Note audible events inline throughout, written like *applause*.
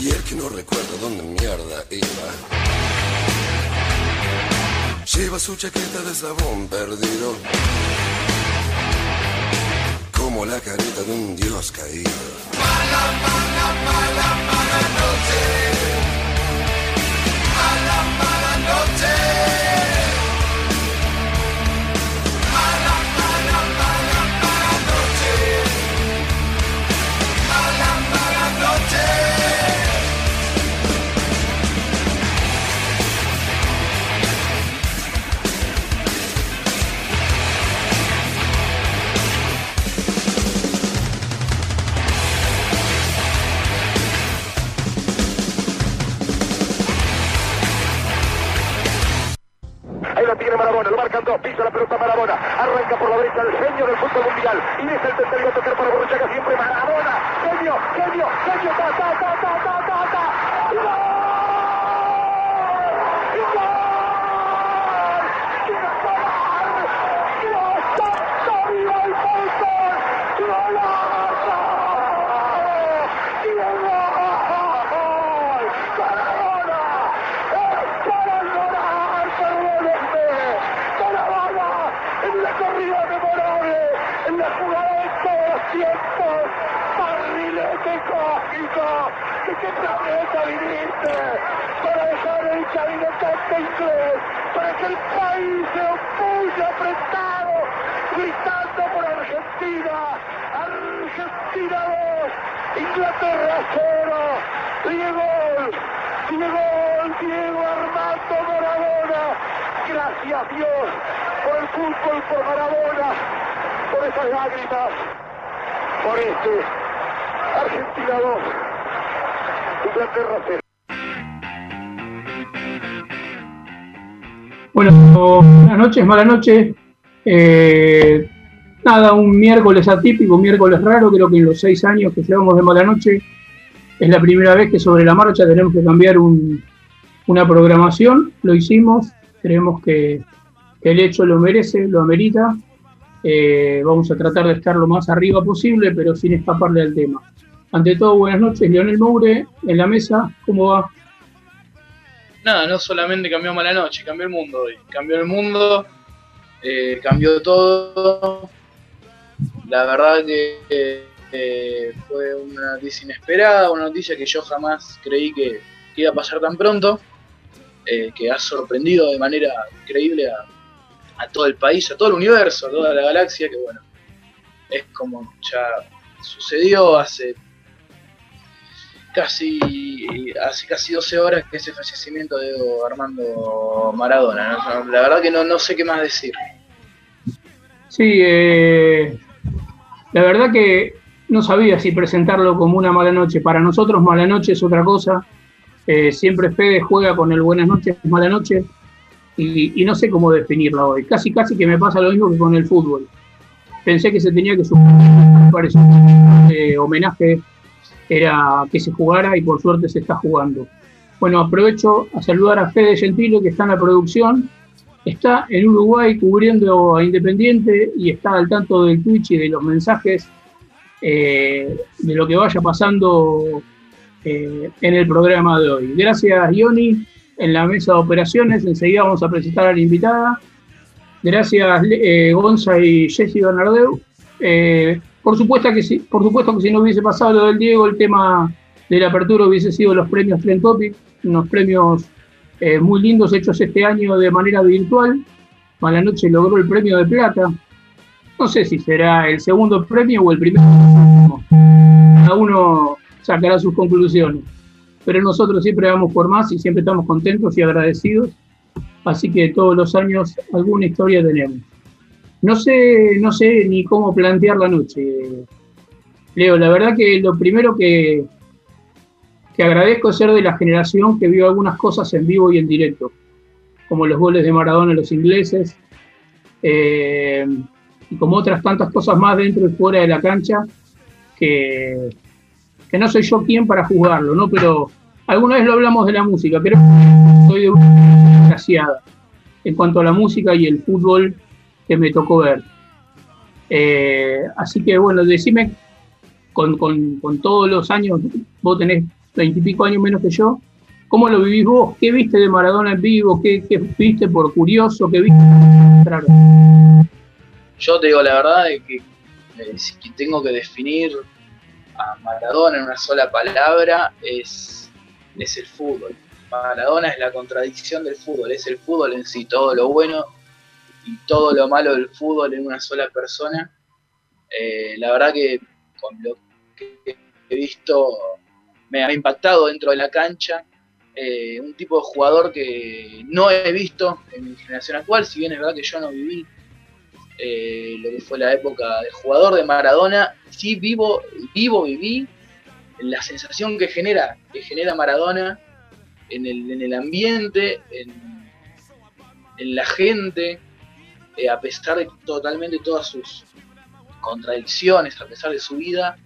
Y el que no recuerda dónde mierda iba. Lleva su chaqueta de sabón perdido. Como la carita de un dios caído. Bueno, buenas noches, mala noche. Eh, nada, un miércoles atípico, un miércoles raro, creo que en los seis años que llevamos de mala noche es la primera vez que sobre la marcha tenemos que cambiar una programación, lo hicimos, creemos que, el hecho lo merece, lo amerita. Eh, vamos a tratar de estar lo más arriba posible, pero sin escaparle al tema. Ante todo, buenas noches, Leonel Moure, en la mesa, ¿cómo va? Nada, no solamente cambió mala noche, cambió el mundo hoy. Cambió el mundo, eh, cambió todo. La verdad que eh, fue una noticia inesperada, una noticia que yo jamás creí que, iba a pasar tan pronto, eh, que ha sorprendido de manera increíble a, a todo el país, a todo el universo, a toda la galaxia, que bueno, es como ya sucedió hace casi hace casi 12 horas que ese fallecimiento de Armando Maradona. La verdad que no, no sé qué más decir. Sí, eh, la verdad que no sabía si presentarlo como una mala noche. Para nosotros mala noche es otra cosa. Eh, siempre Fede juega con el buenas noches, mala noche. Y, no sé cómo definirla hoy. Casi, casi que me pasa lo mismo que con el fútbol. Pensé que se tenía que sumar eh, homenaje era que se jugara y por suerte se está jugando. Bueno, aprovecho a saludar a Fede Gentile que está en la producción. Está en Uruguay cubriendo a Independiente y está al tanto del Twitch y de los mensajes eh, de lo que vaya pasando eh, en el programa de hoy. Gracias, Ioni, en la mesa de operaciones. Enseguida vamos a presentar a la invitada. Gracias, eh, Gonza y Jessy Bernardeu. Por supuesto que si, por supuesto que si no hubiese pasado lo del Diego, el tema de la apertura hubiese sido los premios Trend Topic, unos premios eh, muy lindos hechos este año de manera virtual. Malanoche logró el premio de plata. No sé si será el segundo premio o el primero. Cada uno sacará sus conclusiones. Pero nosotros siempre vamos por más y siempre estamos contentos y agradecidos. Así que todos los años alguna historia tenemos. No sé, no sé ni cómo plantear la noche. Leo, la verdad que lo primero que, que agradezco es ser de la generación que vio algunas cosas en vivo y en directo, como los goles de Maradona a los ingleses, eh, y como otras tantas cosas más dentro y fuera de la cancha, que, que no soy yo quien para juzgarlo, ¿no? Pero alguna vez lo hablamos de la música, pero soy de una desgraciada en cuanto a la música y el fútbol que me tocó ver. Eh, así que bueno, decime con, todos los años, vos tenés veintipico años menos que yo, ¿cómo lo vivís vos? ¿Qué viste de Maradona en vivo? ¿Qué, viste por curioso? ¿Qué viste? Yo te digo la verdad de que eh, si tengo que definir a Maradona en una sola palabra es, es el fútbol. Maradona es la contradicción del fútbol, es el fútbol en sí, todo lo bueno y todo lo malo del fútbol en una sola persona. Eh, la verdad que con lo que he visto me ha impactado dentro de la cancha. Eh, un tipo de jugador que no he visto en mi generación actual, si bien es verdad que yo no viví eh, lo que fue la época de jugador de Maradona, sí vivo, vivo, viví la sensación que genera, que genera Maradona en el, en el ambiente, en, la gente, eh, a pesar de totalmente todas sus contradicciones, a pesar de su vida,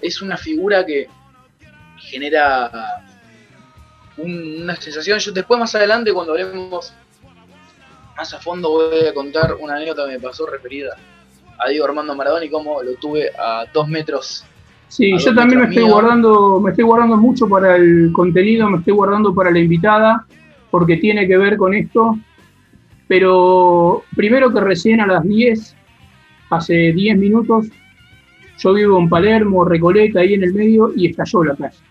es una figura que genera una sensación. Yo después más adelante cuando hablemos más a fondo voy a contar una anécdota que me pasó referida a Diego Armando Maradona y cómo lo tuve a dos metros Sí, yo también me estoy guardando, me estoy guardando mucho para el contenido, me estoy guardando para la invitada, porque tiene que ver con esto. Pero primero que recién a las 10, hace 10 minutos, yo vivo en Palermo, Recoleta, ahí en el medio, y estalló la casa.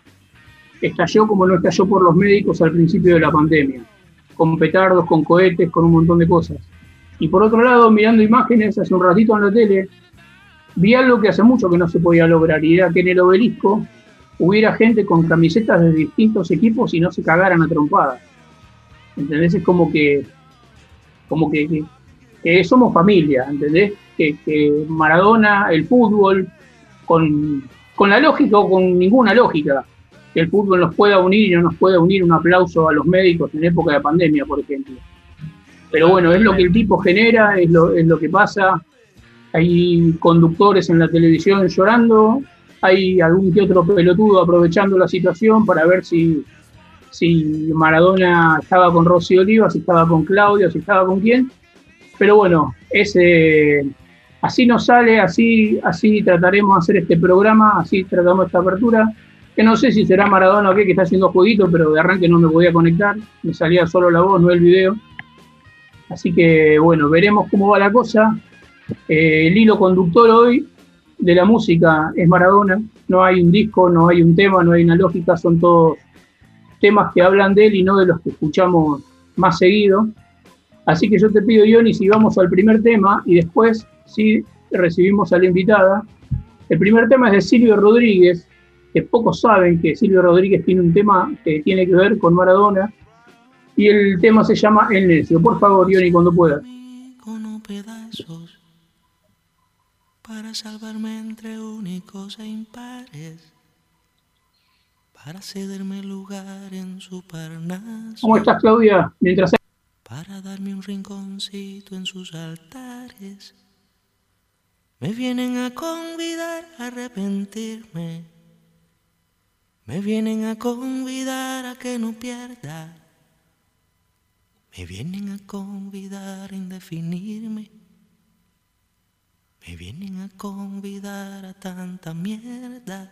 Estalló como no estalló por los médicos al principio de la pandemia, con petardos, con cohetes, con un montón de cosas. Y por otro lado, mirando imágenes hace un ratito en la tele, vi algo que hace mucho que no se podía lograr, y era que en el obelisco hubiera gente con camisetas de distintos equipos y no se cagaran a trompadas. ¿Entendés? Es como que, como que, somos familia, ¿entendés? Que, Maradona, el fútbol, con, con la lógica o con ninguna lógica, que el fútbol nos pueda unir y no nos pueda unir un aplauso a los médicos en época de pandemia, por ejemplo. Pero bueno, es lo que el tipo genera, es lo, es lo que pasa, hay conductores en la televisión llorando, hay algún que otro pelotudo aprovechando la situación para ver si, si Maradona estaba con Rosy Oliva, si estaba con Claudio, si estaba con quién. Pero bueno, ese, así nos sale, así, así trataremos de hacer este programa, así tratamos esta apertura. Que no sé si será Maradona o qué, que está haciendo jueguito, pero de arranque no me podía conectar, me salía solo la voz, no el video. Así que bueno, veremos cómo va la cosa. Eh, el hilo conductor hoy de la música es Maradona. No hay un disco, no hay un tema, no hay una lógica, son todos temas que hablan de él y no de los que escuchamos más seguido. Así que yo te pido, Ioni, si vamos al primer tema y después si recibimos a la invitada. El primer tema es de Silvio Rodríguez, que pocos saben que Silvio Rodríguez tiene un tema que tiene que ver con Maradona. Y el tema se llama El Necio. Por favor, Ioni, cuando puedas para salvarme entre únicos e impares, para cederme lugar en su parnaso. ¿Cómo estás, Claudia? Mientras... Para darme un rinconcito en sus altares. Me vienen a convidar a arrepentirme. Me vienen a convidar a que no pierda. Me vienen a convidar a indefinirme. Me vienen a convidar a tanta mierda.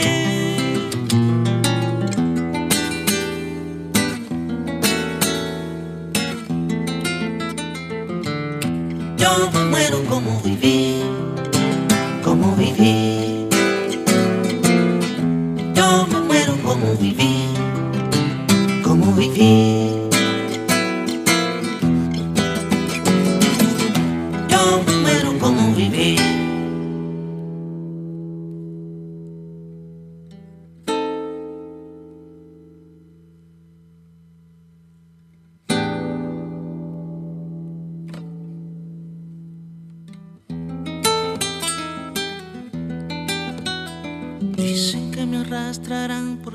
Yo me muero como viví, como viví. Yo me muero como viví, como viví.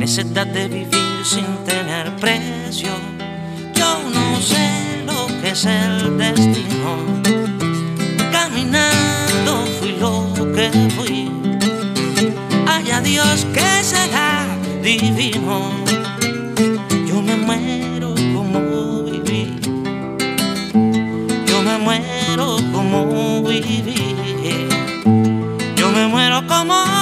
necesidad de vivir sin tener precio. Yo no sé lo que es el destino. Caminando fui lo que fui. Haya Dios que será divino. Yo me muero como viví. Yo me muero como viví. Yo me muero como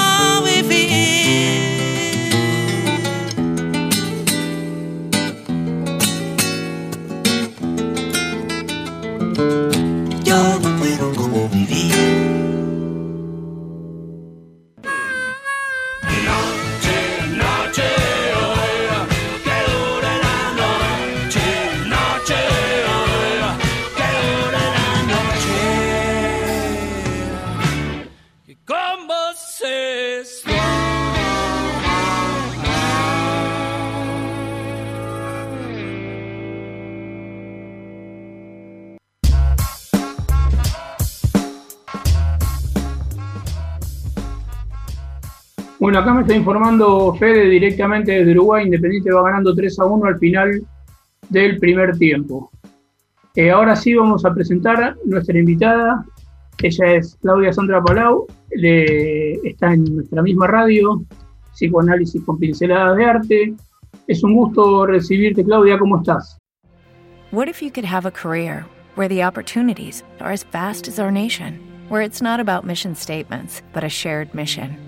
Bueno, acá me está informando Fede directamente desde Uruguay. Independiente va ganando 3 a 1 al final del primer tiempo. Eh, ahora sí vamos a presentar nuestra invitada. Ella es Claudia Sandra Palau. está en nuestra misma radio, Psicoanálisis con Pinceladas de Arte. Es un gusto recibirte, Claudia. ¿Cómo estás? What if you could have a career where the opportunities are as vast as our nation, where it's not about mission statements, but a shared mission?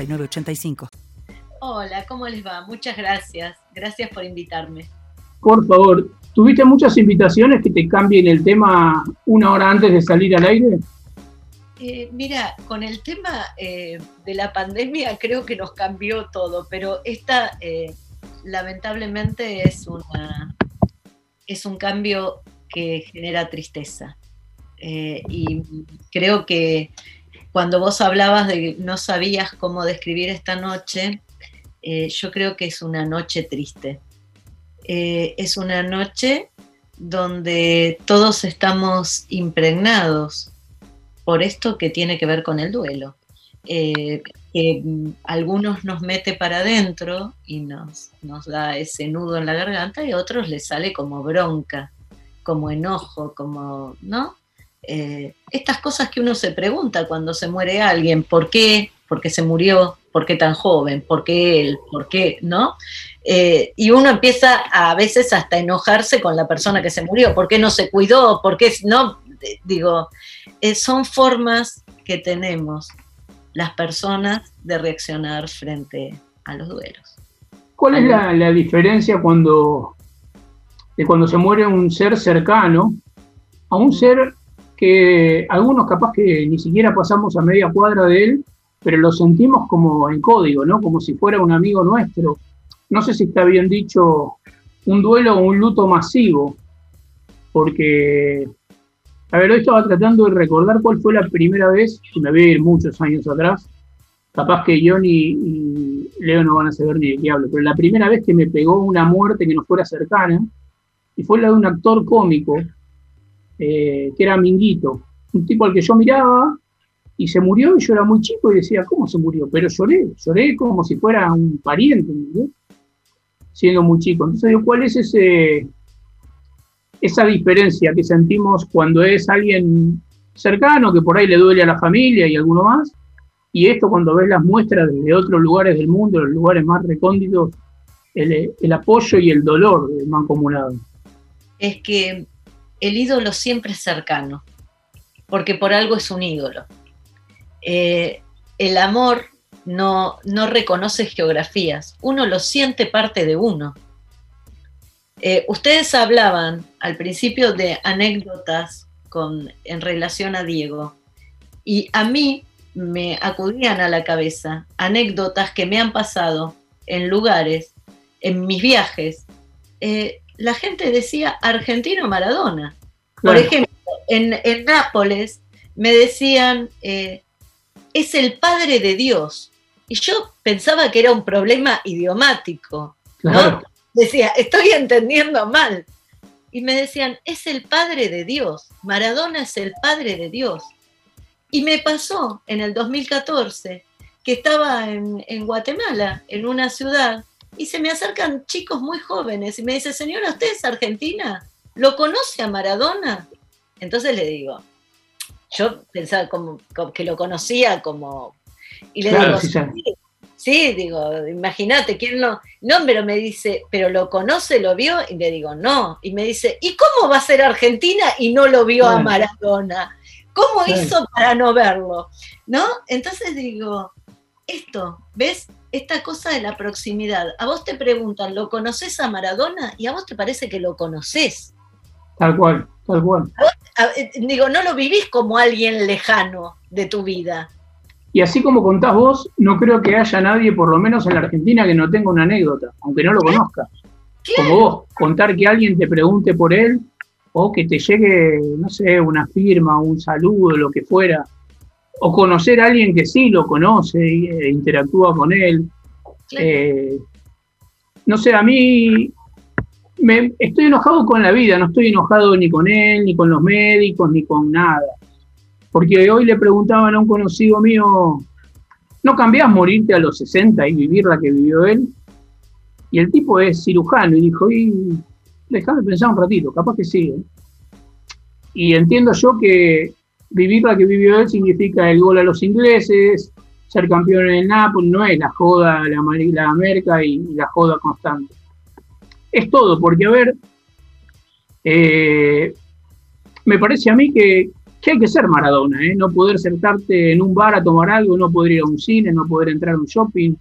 9069 Hola, ¿cómo les va? Muchas gracias. Gracias por invitarme. Por favor, ¿tuviste muchas invitaciones que te cambien el tema una hora antes de salir al aire? Eh, mira, con el tema eh, de la pandemia creo que nos cambió todo, pero esta eh, lamentablemente es, una, es un cambio que genera tristeza. y creo que cuando vos hablabas de que no sabías cómo describir esta noche, eh, yo creo que es una noche triste. Eh, es una noche donde todos estamos impregnados por esto que tiene que ver con el duelo. Eh, que algunos nos mete para adentro y nos, nos da ese nudo en la garganta y a otros les sale como bronca, como enojo, como, ¿no? Eh, estas cosas que uno se pregunta cuando se muere alguien, ¿por qué? ¿Por qué se murió? ¿Por qué tan joven? ¿Por qué él? ¿Por qué? ¿No? Eh, y uno empieza a, veces hasta enojarse con la persona que se murió. ¿Por qué no se cuidó? ¿Por qué no? Digo, eh, son formas que tenemos las personas de reaccionar frente a los duelos. ¿Cuál es la, la diferencia cuando, de cuando se muere un ser cercano a un ser que algunos capaz que ni siquiera pasamos a media cuadra de él, pero lo sentimos como en código, ¿no? Como si fuera un amigo nuestro. No sé si está bien dicho un duelo o un luto masivo, porque, a ver, hoy estaba tratando de recordar cuál fue la primera vez, que me voy a ir muchos años atrás, capaz que Johnny y Leo no van a saber ni de qué hablo, pero la primera vez que me pegó una muerte que no fuera cercana, y fue la de un actor cómico eh, que era Minguito, un tipo al que yo miraba y se murió y yo era muy chico y decía, ¿cómo se murió? Pero lloré, lloré como si fuera un pariente, siendo muy chico. Entonces, ¿cuál es ese, esa diferencia que sentimos cuando es alguien cercano, que por ahí le duele a la familia y alguno más? Y esto cuando ves las muestras de otros lugares del mundo, los lugares más recónditos, el, apoyo y el dolor mancomunado. Es que el ídolo siempre es cercano, porque por algo es un ídolo. Eh, el amor no, no, reconoce geografías, uno lo siente parte de uno. Eh, ustedes hablaban al principio de anécdotas con, en relación a Diego, y a mí me acudían a la cabeza anécdotas que me han pasado en lugares, en mis viajes, eh, la gente decía argentino Maradona. Por ejemplo, en, Nápoles me decían, eh, es el padre de Dios. Y yo pensaba que era un problema idiomático. Decía, estoy entendiendo mal. Y me decían, es el padre de Dios. Maradona es el padre de Dios. Y me pasó en el 2014 que estaba en, en Guatemala, en una ciudad, y se me acercan chicos muy jóvenes y me dice, señora, ¿usted es argentina? ¿Lo conoce a Maradona? Entonces le digo, yo pensaba como, que lo conocía como... Y le digo, sí, digo, imagínate, ¿quién no? No, pero me dice, ¿pero lo conoce, lo vio? Y le digo, no. Y me dice, ¿y cómo va a ser Argentina y no lo vio a Maradona? ¿Cómo hizo para no verlo? ¿No? Entonces digo, esto, ¿ves? Esta cosa de la proximidad. A vos te preguntan, ¿lo conoces a Maradona? Y a vos te parece que lo conoces. Tal cual, tal cual. Eh, digo, no lo vivís como alguien lejano de tu vida. Y así como contás vos, no creo que haya nadie, por lo menos en la Argentina, que no tenga una anécdota, aunque no lo conozca. Como vos, contar que alguien te pregunte por él o que te llegue, no sé, una firma, un saludo, lo que fuera o conocer a alguien que sí lo conoce e interactúa con él. Eh, no sé, a mí me, estoy enojado con la vida, no estoy enojado ni con él, ni con los médicos, ni con nada. Porque hoy le preguntaban a un conocido mío, ¿no cambiás morirte a los 60 y vivir la que vivió él? Y el tipo es cirujano y dijo, y déjame pensar un ratito, capaz que sí. ¿eh? Y entiendo yo que vivir la que vivió él significa el gol a los ingleses, ser campeón en el Napoli, no es la joda, la, la América y, la joda constante. Es todo, porque a ver, eh, me parece a mí que, hay que ser Maradona, ¿eh? no poder sentarte en un bar a tomar algo, no poder ir a un cine, no poder entrar a un shopping.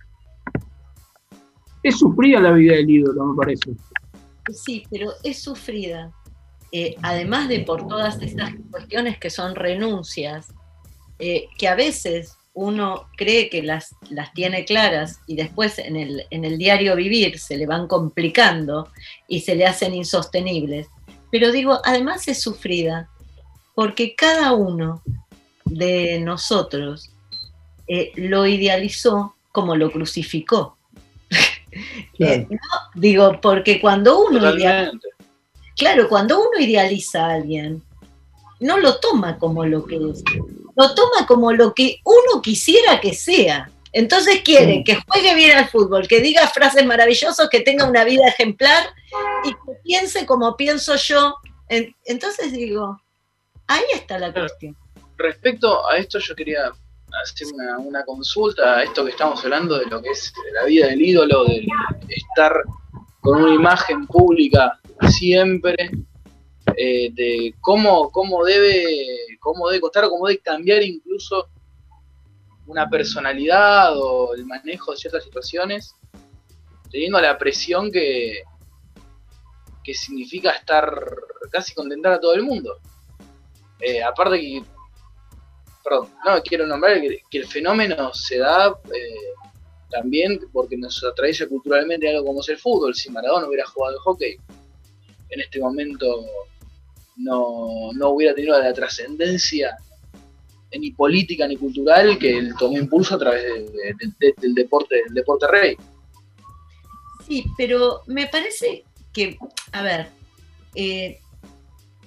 Es sufrida la vida del ídolo, me parece. Sí, pero es sufrida, eh, además de por todas estas cuestiones que son renuncias, eh, que a veces uno cree que las, las tiene claras y después en el, en el diario vivir se le van complicando y se le hacen insostenibles. Pero digo, además es sufrida porque cada uno de nosotros eh, lo idealizó como lo crucificó. *laughs* Digo, porque cuando uno idealiza, claro, cuando uno idealiza a alguien, no lo toma como lo que es, lo toma como lo que uno quisiera que sea. Entonces quiere que juegue bien al fútbol, que diga frases maravillosas, que tenga una vida ejemplar y que piense como pienso yo. Entonces digo, ahí está la cuestión. Respecto a esto, yo quería hacer una, consulta a esto que estamos hablando de lo que es la vida del ídolo, de estar con una imagen pública siempre, eh, de cómo, cómo, debe, cómo debe costar o cómo debe cambiar incluso una personalidad o el manejo de ciertas situaciones, teniendo la presión que, que significa estar casi contentar a todo el mundo. Eh, aparte que perdón, no quiero nombrar que, el fenómeno se da eh, también porque nos atrae culturalmente algo como es el fútbol. Si Maradona hubiera jugado al hockey, en este momento no, hubiera tenido la trascendencia ni política ni cultural que él tomó impulso a través del deporte del deporte rey. Sí, pero me parece que, a ver, eh,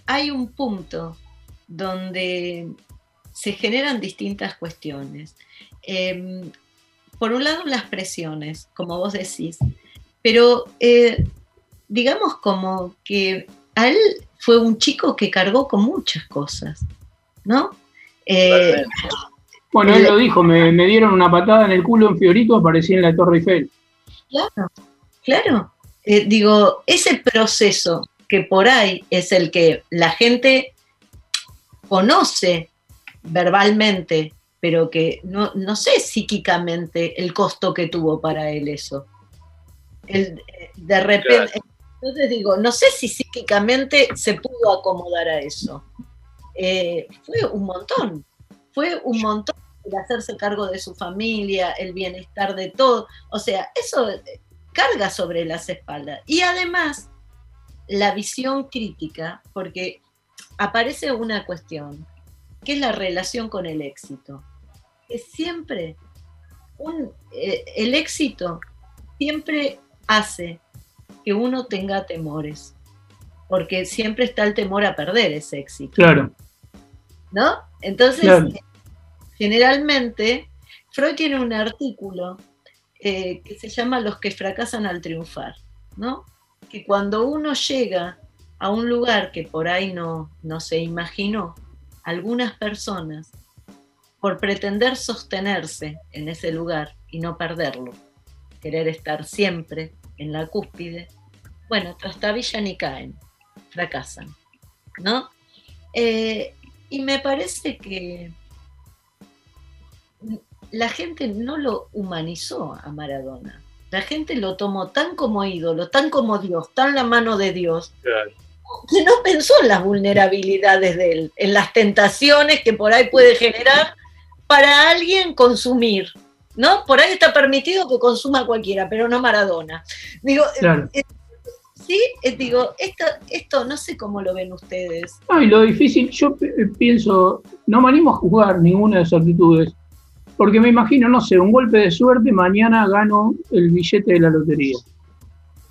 hay un punto donde se generan distintas cuestiones. Em, por un lado, las presiones, como vos decís, pero eh, digamos como que a él fue un chico que cargó con muchas cosas, ¿no? Eh, bueno, él lo dijo, me, dieron una patada en el culo en Fiorito, aparecí en la Torre Eiffel. Claro, claro. Eh, digo, ese proceso que por ahí es el que la gente conoce verbalmente, pero que no, no sé psíquicamente el costo que tuvo para él eso. de repente, entonces digo, no sé si psíquicamente se pudo acomodar a eso. Eh, fue un montón, fue un montón el hacerse cargo de su familia, el bienestar de todo. O sea, eso carga sobre las espaldas. Y además, la visión crítica, porque aparece una cuestión que es la relación con el éxito. Es siempre un, eh, el éxito siempre hace que uno tenga temores, porque siempre está el temor a perder ese éxito. Claro. ¿No? Entonces, generalmente, Freud tiene un artículo eh, que se llama Los que fracasan al triunfar, ¿no? Que cuando uno llega a un lugar que por ahí no, no se imaginó, algunas personas, por pretender sostenerse en ese lugar y no perderlo, querer estar siempre en la cúspide, bueno, trastabillan y caen, fracasan, ¿no? Eh, y me parece que la gente no lo humanizó a Maradona. La gente lo tomó tan como ídolo, tan como Dios, tan la mano de Dios, que no pensó en las vulnerabilidades de él, en las tentaciones que por ahí puede generar para alguien consumir. ¿No? Por ahí está permitido que consuma cualquiera, pero no Maradona. Digo, eh, eh, sí, eh, digo, esto, esto no sé cómo lo ven ustedes. Ay, lo difícil, yo pienso, no me animo a jugar ninguna de esas actitudes, porque me imagino, no sé, un golpe de suerte, mañana gano el billete de la lotería.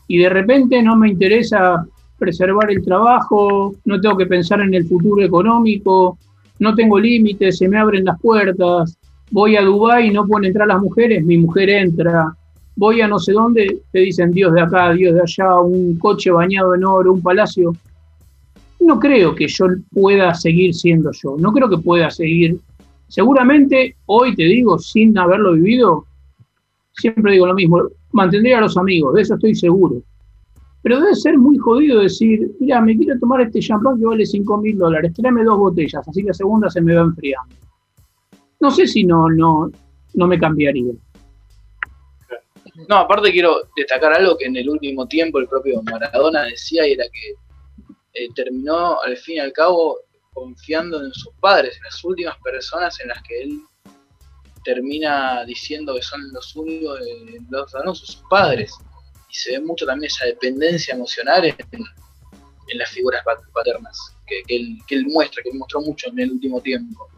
Y de repente no me interesa preservar el trabajo, no tengo que pensar en el futuro económico, no tengo límites, se me abren las puertas, Voy a Dubái y no pueden entrar las mujeres, mi mujer entra. Voy a no sé dónde, te dicen Dios de acá, Dios de allá, un coche bañado en oro, un palacio. No creo que yo pueda seguir siendo yo, no creo que pueda seguir. Seguramente hoy te digo, sin haberlo vivido, siempre digo lo mismo, mantendría a los amigos, de eso estoy seguro. Pero debe ser muy jodido decir, mira, me quiero tomar este champán que vale 5 mil dólares, tráeme dos botellas, así la segunda se me va enfriando. No sé si no, no, no me cambiaría. No, aparte quiero destacar algo que en el último tiempo el propio Maradona decía y era que eh, terminó al fin y al cabo confiando en sus padres, en las últimas personas en las que él termina diciendo que son los únicos, eh, los, no, sus padres y se ve mucho también esa dependencia emocional en, las figuras paternas que, él, muestra, que él mostró mucho en el último tiempo.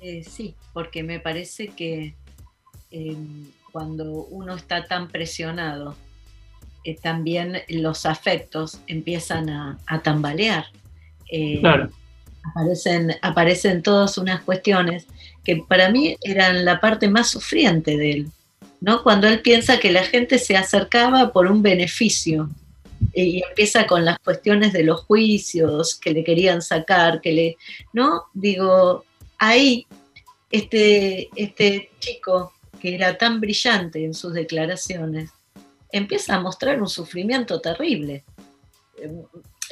Eh, sí, porque me parece que eh, cuando uno está tan presionado, eh, también los afectos empiezan a, tambalear. claro. Aparecen, aparecen todas unas cuestiones que para mí eran la parte más sufriente de él, ¿no? Cuando él piensa que la gente se acercaba por un beneficio y empieza con las cuestiones de los juicios que le querían sacar, que le, ¿no? Digo, ahí este, este chico que era tan brillante en sus declaraciones, empieza a mostrar un sufrimiento terrible.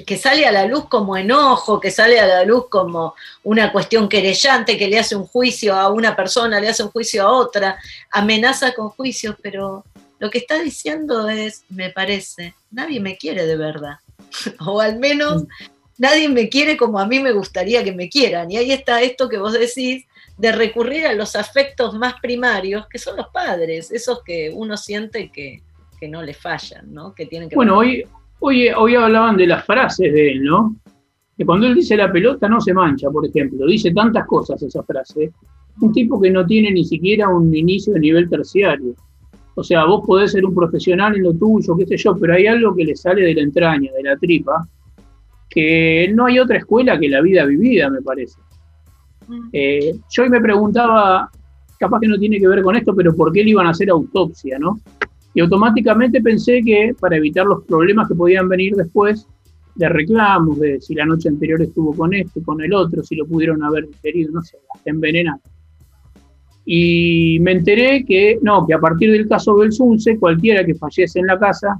Que sale a la luz como enojo, que sale a la luz como una cuestión querellante, que le hace un juicio a una persona, le hace un juicio a otra, amenaza con juicios, pero lo que está diciendo es, me parece, nadie me quiere de verdad, *laughs* o al menos nadie me quiere como a mí me gustaría que me quieran. Y ahí está esto que vos decís de recurrir a los afectos más primarios, que son los padres, esos que uno siente que, no le fallan, ¿no? Que tienen que bueno, hoy, Oye, hoy hablaban de las frases de él, ¿no? Que cuando él dice la pelota no se mancha, por ejemplo. Dice tantas cosas esa frase. Un tipo que no tiene ni siquiera un inicio de nivel terciario. O sea, vos podés ser un profesional en lo tuyo, qué sé yo, pero hay algo que le sale de la entraña, de la tripa, que no hay otra escuela que la vida vivida, me parece. Mm. Eh, yo hoy me preguntaba, capaz que no tiene que ver con esto, pero ¿por qué le iban a hacer autopsia, no? Y automáticamente pensé que para evitar los problemas que podían venir después de reclamos, de si la noche anterior estuvo con este, con el otro, si lo pudieron haber herido, no sé, hasta envenenado. Y me enteré que no, que a partir del caso Belsunce, cualquiera que fallece en la casa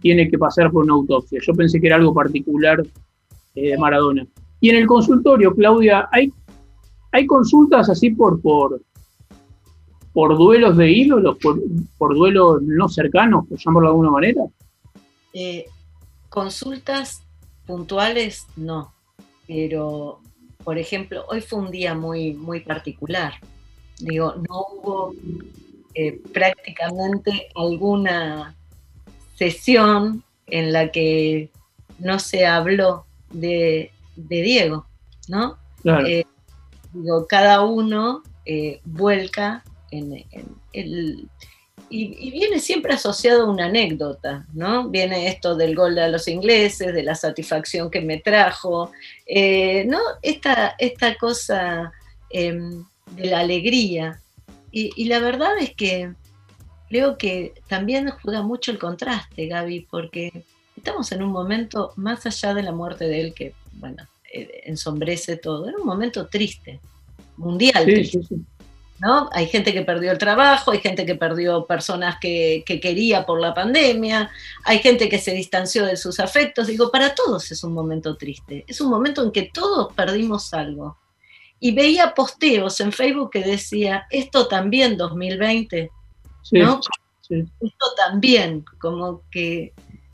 tiene que pasar por una autopsia. Yo pensé que era algo particular eh, de Maradona. Y en el consultorio, Claudia, ¿hay, hay consultas así por, por, por duelos de ídolos, por, duelos no cercanos, por llamarlo de alguna manera? Eh, consultas puntuales, no. Pero, por ejemplo, hoy fue un día muy, muy particular. Digo, no hubo eh, prácticamente alguna sesión en la que no se habló de, Diego, ¿no? Eh, digo, cada uno vuelca en, el, y, viene siempre asociado a una anécdota, ¿no? Viene esto del gol de los ingleses, de la satisfacción que me trajo, eh, ¿no? Esta, esta cosa em, de la alegría. Y, la verdad es que creo que también juega mucho el contraste, Gaby, porque estamos en un momento más allá de la muerte de él, que, bueno, eh, ensombrece todo, era un momento triste, mundial. ¿no? Hay gente que perdió el trabajo, hay gente que perdió personas que, quería por la pandemia, hay gente que se distanció de sus afectos. Digo, para todos es un momento triste, es un momento en que todos perdimos algo. Y veía posteos en Facebook que decía, esto también 2020, ¿no? Esto también, como que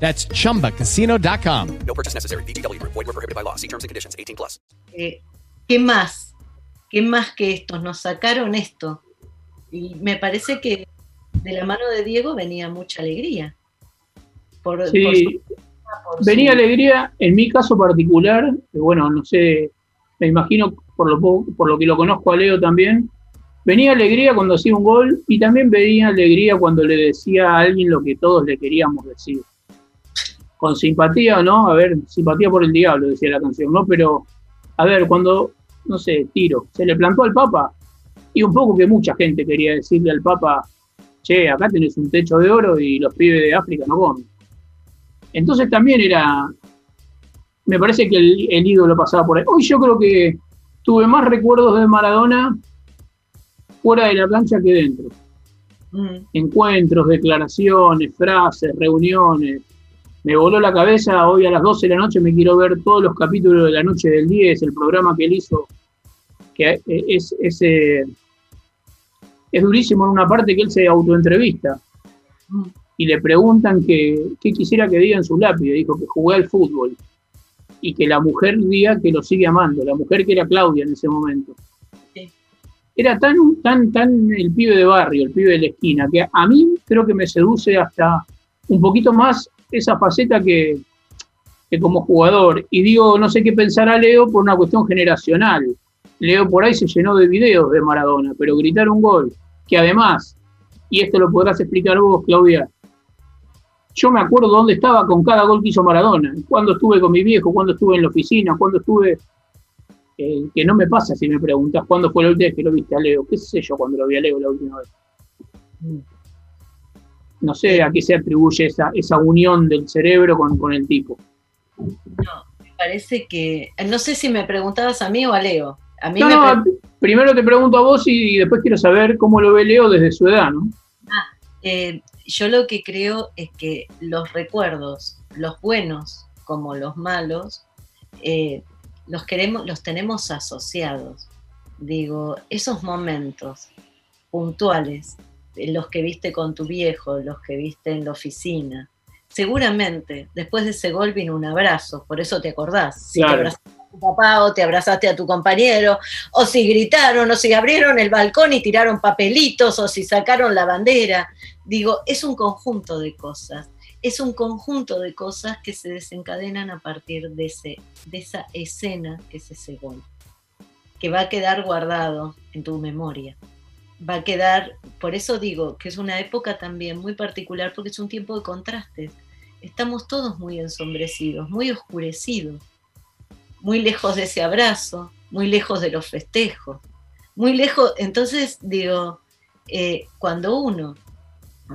That's chumbacasino.com. No purchase necessary. VGW Group. Void were prohibited by law. See terms and conditions. 18 plus. Eh, ¿Qué más? ¿Qué más que estos? Nos sacaron esto. Y me parece que de la mano de Diego venía mucha alegría. Por, Sí, por su- por venía su- alegría, en mi caso particular, bueno, no sé, me imagino por lo, po- por lo que lo conozco a Leo también, venía alegría cuando hacía un gol y también venía alegría cuando le decía a alguien lo que todos le queríamos decir. Con simpatía no, a ver, simpatía por el diablo, decía la canción, ¿no? Pero, a ver, cuando, no sé, tiro, se le plantó al Papa y un poco que mucha gente quería decirle al Papa, che, acá tenés un techo de oro y los pibes de África no comen. Entonces también era, me parece que el, el ídolo pasaba por ahí. Hoy yo creo que tuve más recuerdos de Maradona fuera de la cancha que dentro. Mm, Encuentros, declaraciones, frases, reuniones. Me voló la cabeza, hoy a las 12 de la noche me quiero ver todos los capítulos de la noche del 10, el programa que él hizo, que es, es, eh, es durísimo en una parte que él se autoentrevista mm. y le preguntan que, qué quisiera que diga en su lápide. Dijo que jugué al fútbol y que la mujer diga que lo sigue amando, la mujer que era Claudia en ese momento. Sí. Era tan, tan, tan el pibe de barrio, el pibe de la esquina, que a mí creo que me seduce hasta un poquito más esa faceta que, como jugador. Y digo, no sé qué pensará Leo por una cuestión generacional. Leo por ahí se llenó de videos de Maradona, pero gritar un gol, que además, y esto lo podrás explicar vos, Claudia, yo me acuerdo dónde estaba con cada gol que hizo Maradona, cuando estuve con mi viejo, cuando estuve en la oficina, cuando estuve, eh, que no me pasa si me preguntas cuándo fue la última vez que lo viste a Leo, qué sé yo cuando lo vi a Leo la última vez. No sé a qué se atribuye esa, esa unión del cerebro con, con el tipo. Me parece que. No sé si me preguntabas a mí o a Leo. A mí No, me no, pre- primero te pregunto a vos y después quiero saber cómo lo ve Leo desde su edad, ¿no? eh, yo lo que creo es que los recuerdos, los buenos como los malos, eh, los queremos, los tenemos asociados. Digo, esos momentos puntuales, los que viste con tu viejo, los que viste en la oficina, seguramente después de ese gol vino un abrazo, por eso te acordás. Si te abrazaste a tu papá o te abrazaste a tu compañero, o si gritaron, o si abrieron el balcón y tiraron papelitos, o si sacaron la bandera. Digo, es un conjunto de cosas. Es un conjunto de cosas que se desencadenan a partir de, ese, de esa escena que es ese gol, que va a quedar guardado en tu memoria. Va a quedar, por eso digo que es una época también muy particular, porque es un tiempo de contrastes. Estamos todos muy ensombrecidos, muy oscurecidos, muy lejos de ese abrazo, muy lejos de los festejos, muy lejos. Entonces, digo, eh, cuando uno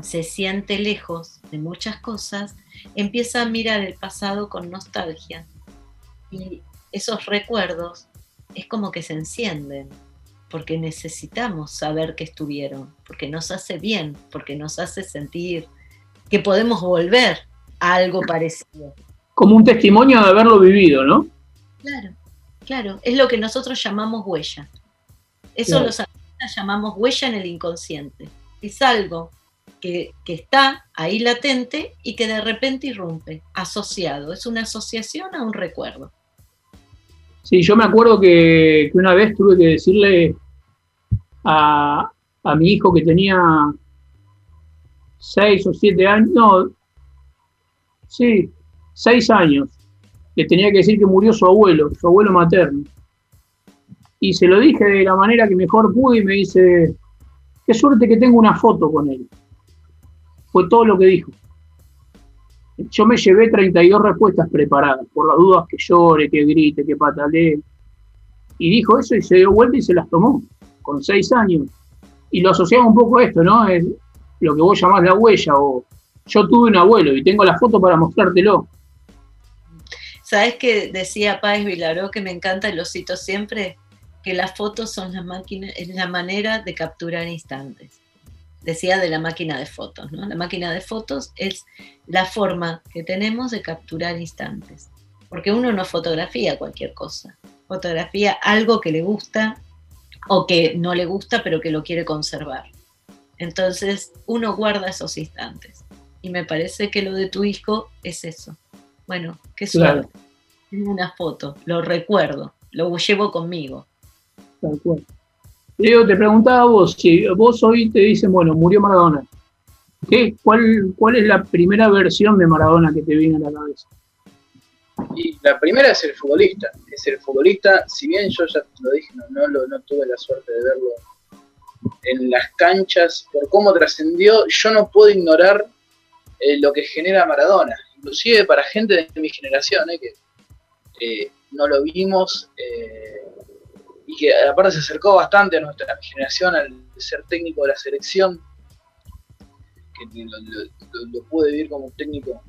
se siente lejos de muchas cosas, empieza a mirar el pasado con nostalgia y esos recuerdos es como que se encienden, porque necesitamos saber que estuvieron, porque nos hace bien, porque nos hace sentir que podemos volver a algo parecido. Como un testimonio de haberlo vivido, ¿no? Claro, claro, es lo que nosotros llamamos huella. Eso Claro. los artistas llamamos huella en el inconsciente. Es algo que, que está ahí latente y que de repente irrumpe, asociado. Es una asociación a un recuerdo. Sí, yo me acuerdo que, una vez tuve que decirle a, a mi hijo que tenía seis o siete años, no, sí, seis años, le tenía que decir que murió su abuelo, su abuelo materno. Y se lo dije de la manera que mejor pude y me dice, qué suerte que tengo una foto con él. Fue todo lo que dijo. Yo me llevé 32 respuestas preparadas, por las dudas que llore, que grite, que patalee. Y dijo eso y se dio vuelta y se las tomó, con seis años. Y lo asociaba un poco a esto, ¿no? Es lo que vos llamás la huella, o yo tuve un abuelo y tengo la foto para mostrártelo. ¿Sabes que decía Páez Vilaró que me encanta y lo cito siempre? Que las fotos son la máquina, es la manera de capturar instantes. Decía de la máquina de fotos, ¿no? La máquina de fotos es la forma que tenemos de capturar instantes. Porque uno no fotografía cualquier cosa. Fotografía algo que le gusta o que no le gusta pero que lo quiere conservar. Entonces uno guarda esos instantes. Y me parece que lo de tu hijo es eso. Bueno, qué Claro. suerte. Tengo una foto, lo recuerdo, lo llevo conmigo. Tal cual. Leo, te preguntaba vos, si vos hoy te dicen, bueno, murió Maradona, ¿qué, cuál, ¿cuál es la primera versión de Maradona que te viene a la cabeza? Y la primera es el futbolista. Es el futbolista, si bien yo ya te lo dije, no, no, tuve la suerte de verlo en las canchas, por cómo trascendió, yo no puedo ignorar eh, lo que genera Maradona. Inclusive para gente de mi generación, eh, que eh, no lo vimos y que aparte se acercó bastante a nuestra generación al ser técnico de la selección, que lo, lo- pude vivir como técnico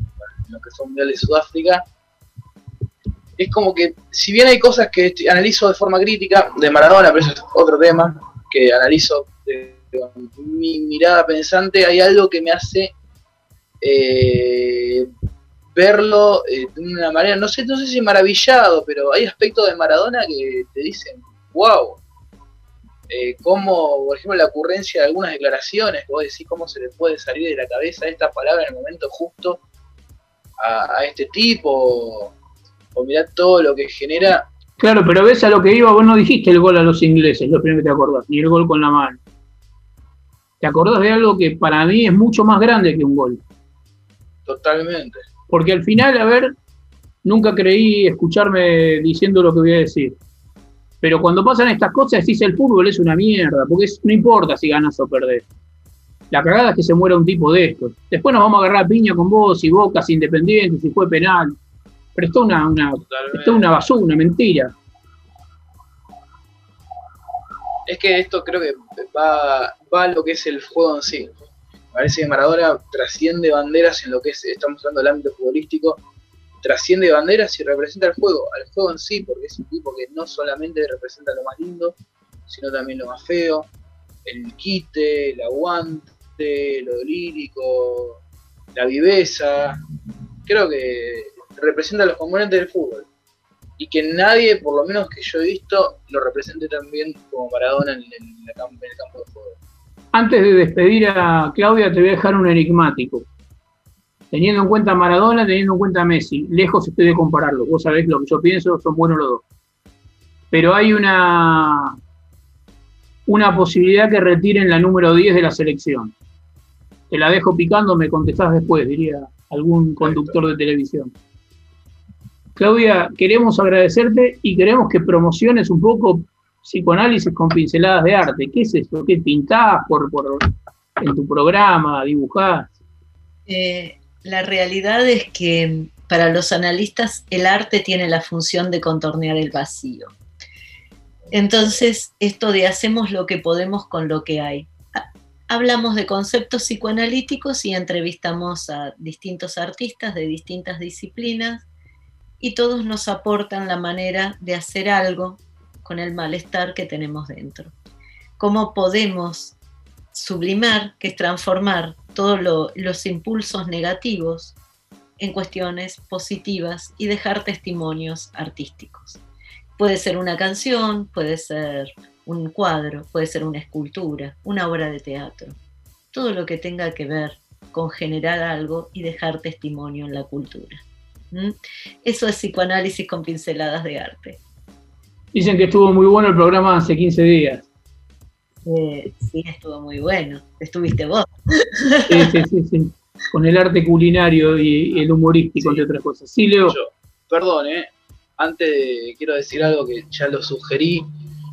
en lo que fue Mundial de Sudáfrica. Es como que, si bien hay cosas que analizo de forma crítica de Maradona, pero eso es otro tema que analizo con mi mirada pensante, hay algo que me hace eh, verlo eh, de una manera, no sé, no sé si maravillado, pero hay aspectos de Maradona que te dicen, wow. Eh, como, por ejemplo, la ocurrencia de algunas declaraciones, que vos decís cómo se le puede salir de la cabeza esta palabra en el momento justo a, a este tipo, o mirá todo lo que genera. Claro, pero ves a lo que iba, vos no dijiste el gol a los ingleses, lo primero que te acordás, ni el gol con la mano. Te acordás de algo que para mí es mucho más grande que un gol. Totalmente. Porque al final, a ver, nunca creí escucharme diciendo lo que voy a decir. Pero cuando pasan estas cosas, decís el fútbol es una mierda, porque es- no importa si ganas o perdés. La cagada es que se muera un tipo de estos. Después nos vamos a agarrar a piña con vos, y Bocas Independiente, si fue penal. Pero esto es una, una, esto una basura, una mentira. Es que esto creo que va, va a lo que es el juego en sí. Me parece que Maradona trasciende banderas en lo que es, estamos hablando del ámbito futbolístico, trasciende banderas y representa el juego, al juego en sí, porque es un tipo que no solamente representa lo más lindo, sino también lo más feo, el quite, el aguante, lo lírico, la viveza. Creo que representa los componentes del fútbol. Y que nadie, por lo menos que yo he visto, lo represente tan bien como Maradona en, cam- en el campo de juego. Antes de despedir a Claudia, te voy a dejar un enigmático. Teniendo en cuenta a Maradona, teniendo en cuenta a Messi, lejos estoy de compararlos. Vos sabés lo que yo pienso, son buenos los dos. Pero hay una, una posibilidad que retiren la número 10 de la selección. Te la dejo picando, me contestás después, diría algún conductor de televisión. Claudia, queremos agradecerte y queremos que promociones un poco psicoanálisis con pinceladas de arte. ¿Qué es eso? ¿Qué pintás por, por, en tu programa? ¿Dibujás? Eh, la realidad es que para los analistas el arte tiene la función de contornear el vacío. Entonces, esto de hacemos lo que podemos con lo que hay. Ha- Hablamos de conceptos psicoanalíticos y entrevistamos a distintos artistas de distintas disciplinas y todos nos aportan la manera de hacer algo con el malestar que tenemos dentro. ¿Cómo podemos sublimar, que es transformar todos lo- los impulsos negativos en cuestiones positivas y dejar testimonios artísticos? Puede ser una canción, puede ser un cuadro, puede ser una escultura, una obra de teatro. Todo lo que tenga que ver con generar algo y dejar testimonio en la cultura. ¿Mm? Eso es psicoanálisis con pinceladas de arte. Dicen que estuvo muy bueno el programa hace 15 días. Eh, sí, estuvo muy bueno. Estuviste vos. Sí, sí, sí, sí. Con el arte culinario y, y el humorístico, entre otras cosas. Sí, Leo. Yo, perdón, eh, antes de- quiero decir algo que ya lo sugerí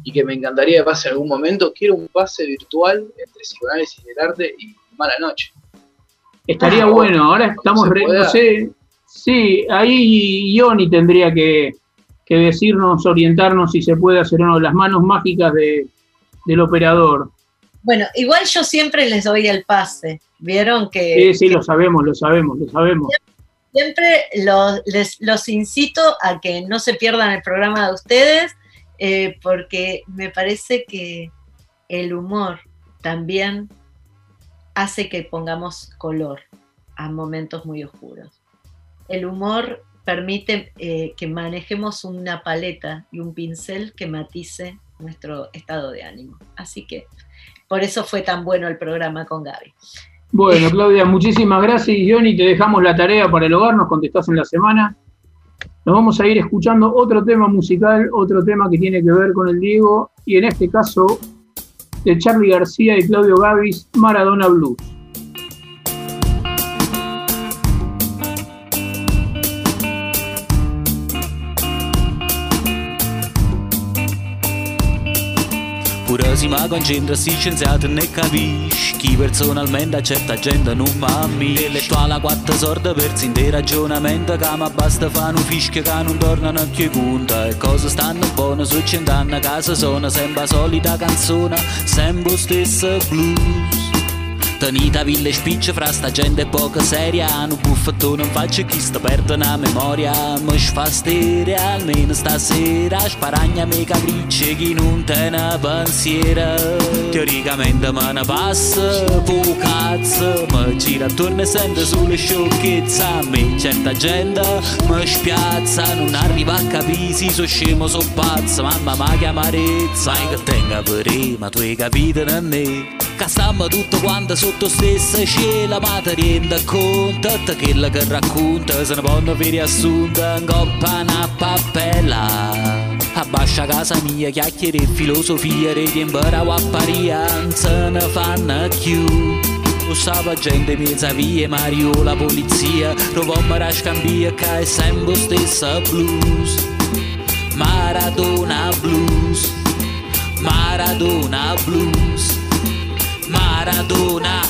y que me encantaría que pase en algún momento. Quiero un pase virtual entre psicoanálisis del arte y Mala Noche. Estaría Ah, bueno, ahora estamos, re- no sé, sí, ahí Ioni tendría que, que decirnos, orientarnos si se puede hacer o no, las manos mágicas de, del operador. Bueno, igual yo siempre les doy el pase. Vieron que, Sí, sí, lo sabemos, lo sabemos, lo sabemos. siempre los, les- los incito a que no se pierdan el programa de ustedes, eh, porque me parece que el humor también hace que pongamos color a momentos muy oscuros. El humor permite eh, que manejemos una paleta y un pincel que matice nuestro estado de ánimo. Así que por eso fue tan bueno el programa con Gaby. Bueno, Claudia, muchísimas gracias. Johnny, te dejamos la tarea para el hogar, nos contestás en la semana. Nos vamos a ir escuchando otro tema musical, otro tema que tiene que ver con el Diego, y en este caso de Charlie García y Claudio Gavis, Maradona Blues. Si ma concentra si scienziato ne capisci. Chi personalmente a certa gente non ma mi Intellettuale a quattro sordi persi in dei ragionamenti Che ma basta fare un fischio che non tornano più conta E cose stanno buone su cent'anni a casa sono Sempre la solita canzone, sempre lo stesso blues Tenita ville spicce fra sta gente poca seria. Un buffettone in faccia chi sta perde una memoria. Mi fa stere almeno stasera. Sparagna me capricce chi non te ne pensiera. Teoricamente me ne passa po cazzo. Mi gira attorno e sento sulle sciocchezze. A me certa gente mi spiazza. Non arriva a capire se so scemo so pazzo. Mamma ma che amarezza. Sai che tenga per te ma tu hai capito non me Che tutto quanto sotto stessa cielo Ma ti rendi conto quello che racconta Se ne possono fare assunta In coppa una pappella. Abbascia casa mia, chiacchiere e filosofia Riempere a paria, non se ne fanno più Stava gente in mezzo a via, Mario, la polizia Rovammo a scambia che è sempre lo stesso blues. Maradona blues. Maradona blues Maradona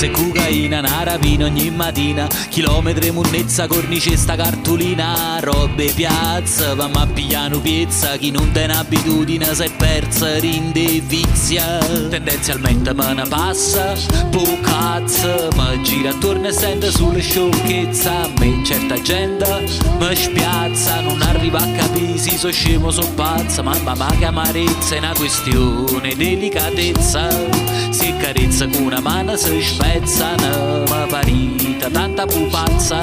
E cocaina, una rapina ogni mattina. Chilometri, munnezza, cornice, sta cartolina Robe piazza, vamma a pigliare pizza. Chi non tiene abitudine si è persa, rinde vizia Tendenzialmente me ne passa, po cazzo Mi gira attorno e sento sulle sciocchezze. A me certa gente mi spiazza. Non arriva a capire se so scemo, so pazza Mamma ma che amarezza è una questione delicatezza Si carezza con una mano si spezzano Ma parita. Tanta pupazza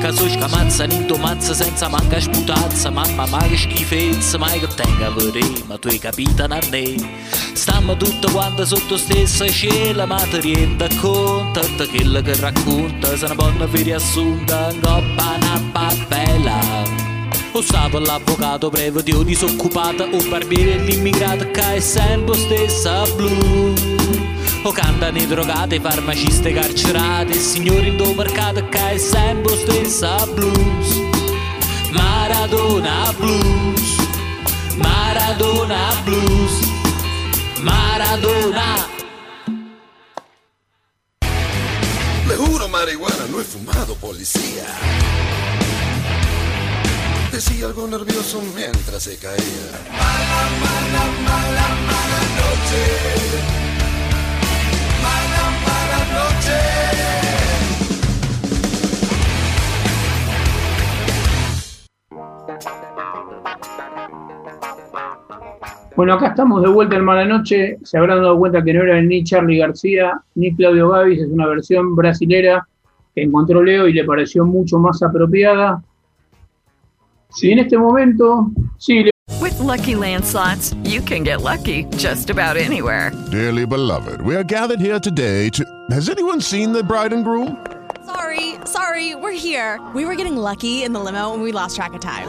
Che so scamazza ninto mazza senza manca sputazza. Mamma ma che schifezza Ma che tenga per ma tu hai capito è Stiamo tutto quanto sotto stessa cielo Ma ti rendi conto Tutto quello che racconta. Se ne possono fare assunta In coppa una pappella o stava l'avvocato previo disoccupato O barbiere l'immigrato che è sempre lo stesso blu O cantano i drogati, i farmacisti carcerati Il signore in do mercato che è sempre lo stesso blues Maradona blues Maradona blues Maradona Le juro, marihuana, no he fumado, policía. Decía algo nervioso mientras se caía. Mala, mala, mala, mala noche. Bueno, acá estamos de vuelta en Mala Noche. Se habrán dado cuenta que no era ni Charlie García ni Claudio Gavis, es una versión brasilera que encontró Leo y le pareció mucho más apropiada. Y en este momento, sí, With Lucky Land slots, you can get lucky just about anywhere. Dearly beloved, we are gathered here today to. Has anyone seen the bride and groom? Sorry, sorry, we're here. We were getting lucky in the limo and we lost track of time.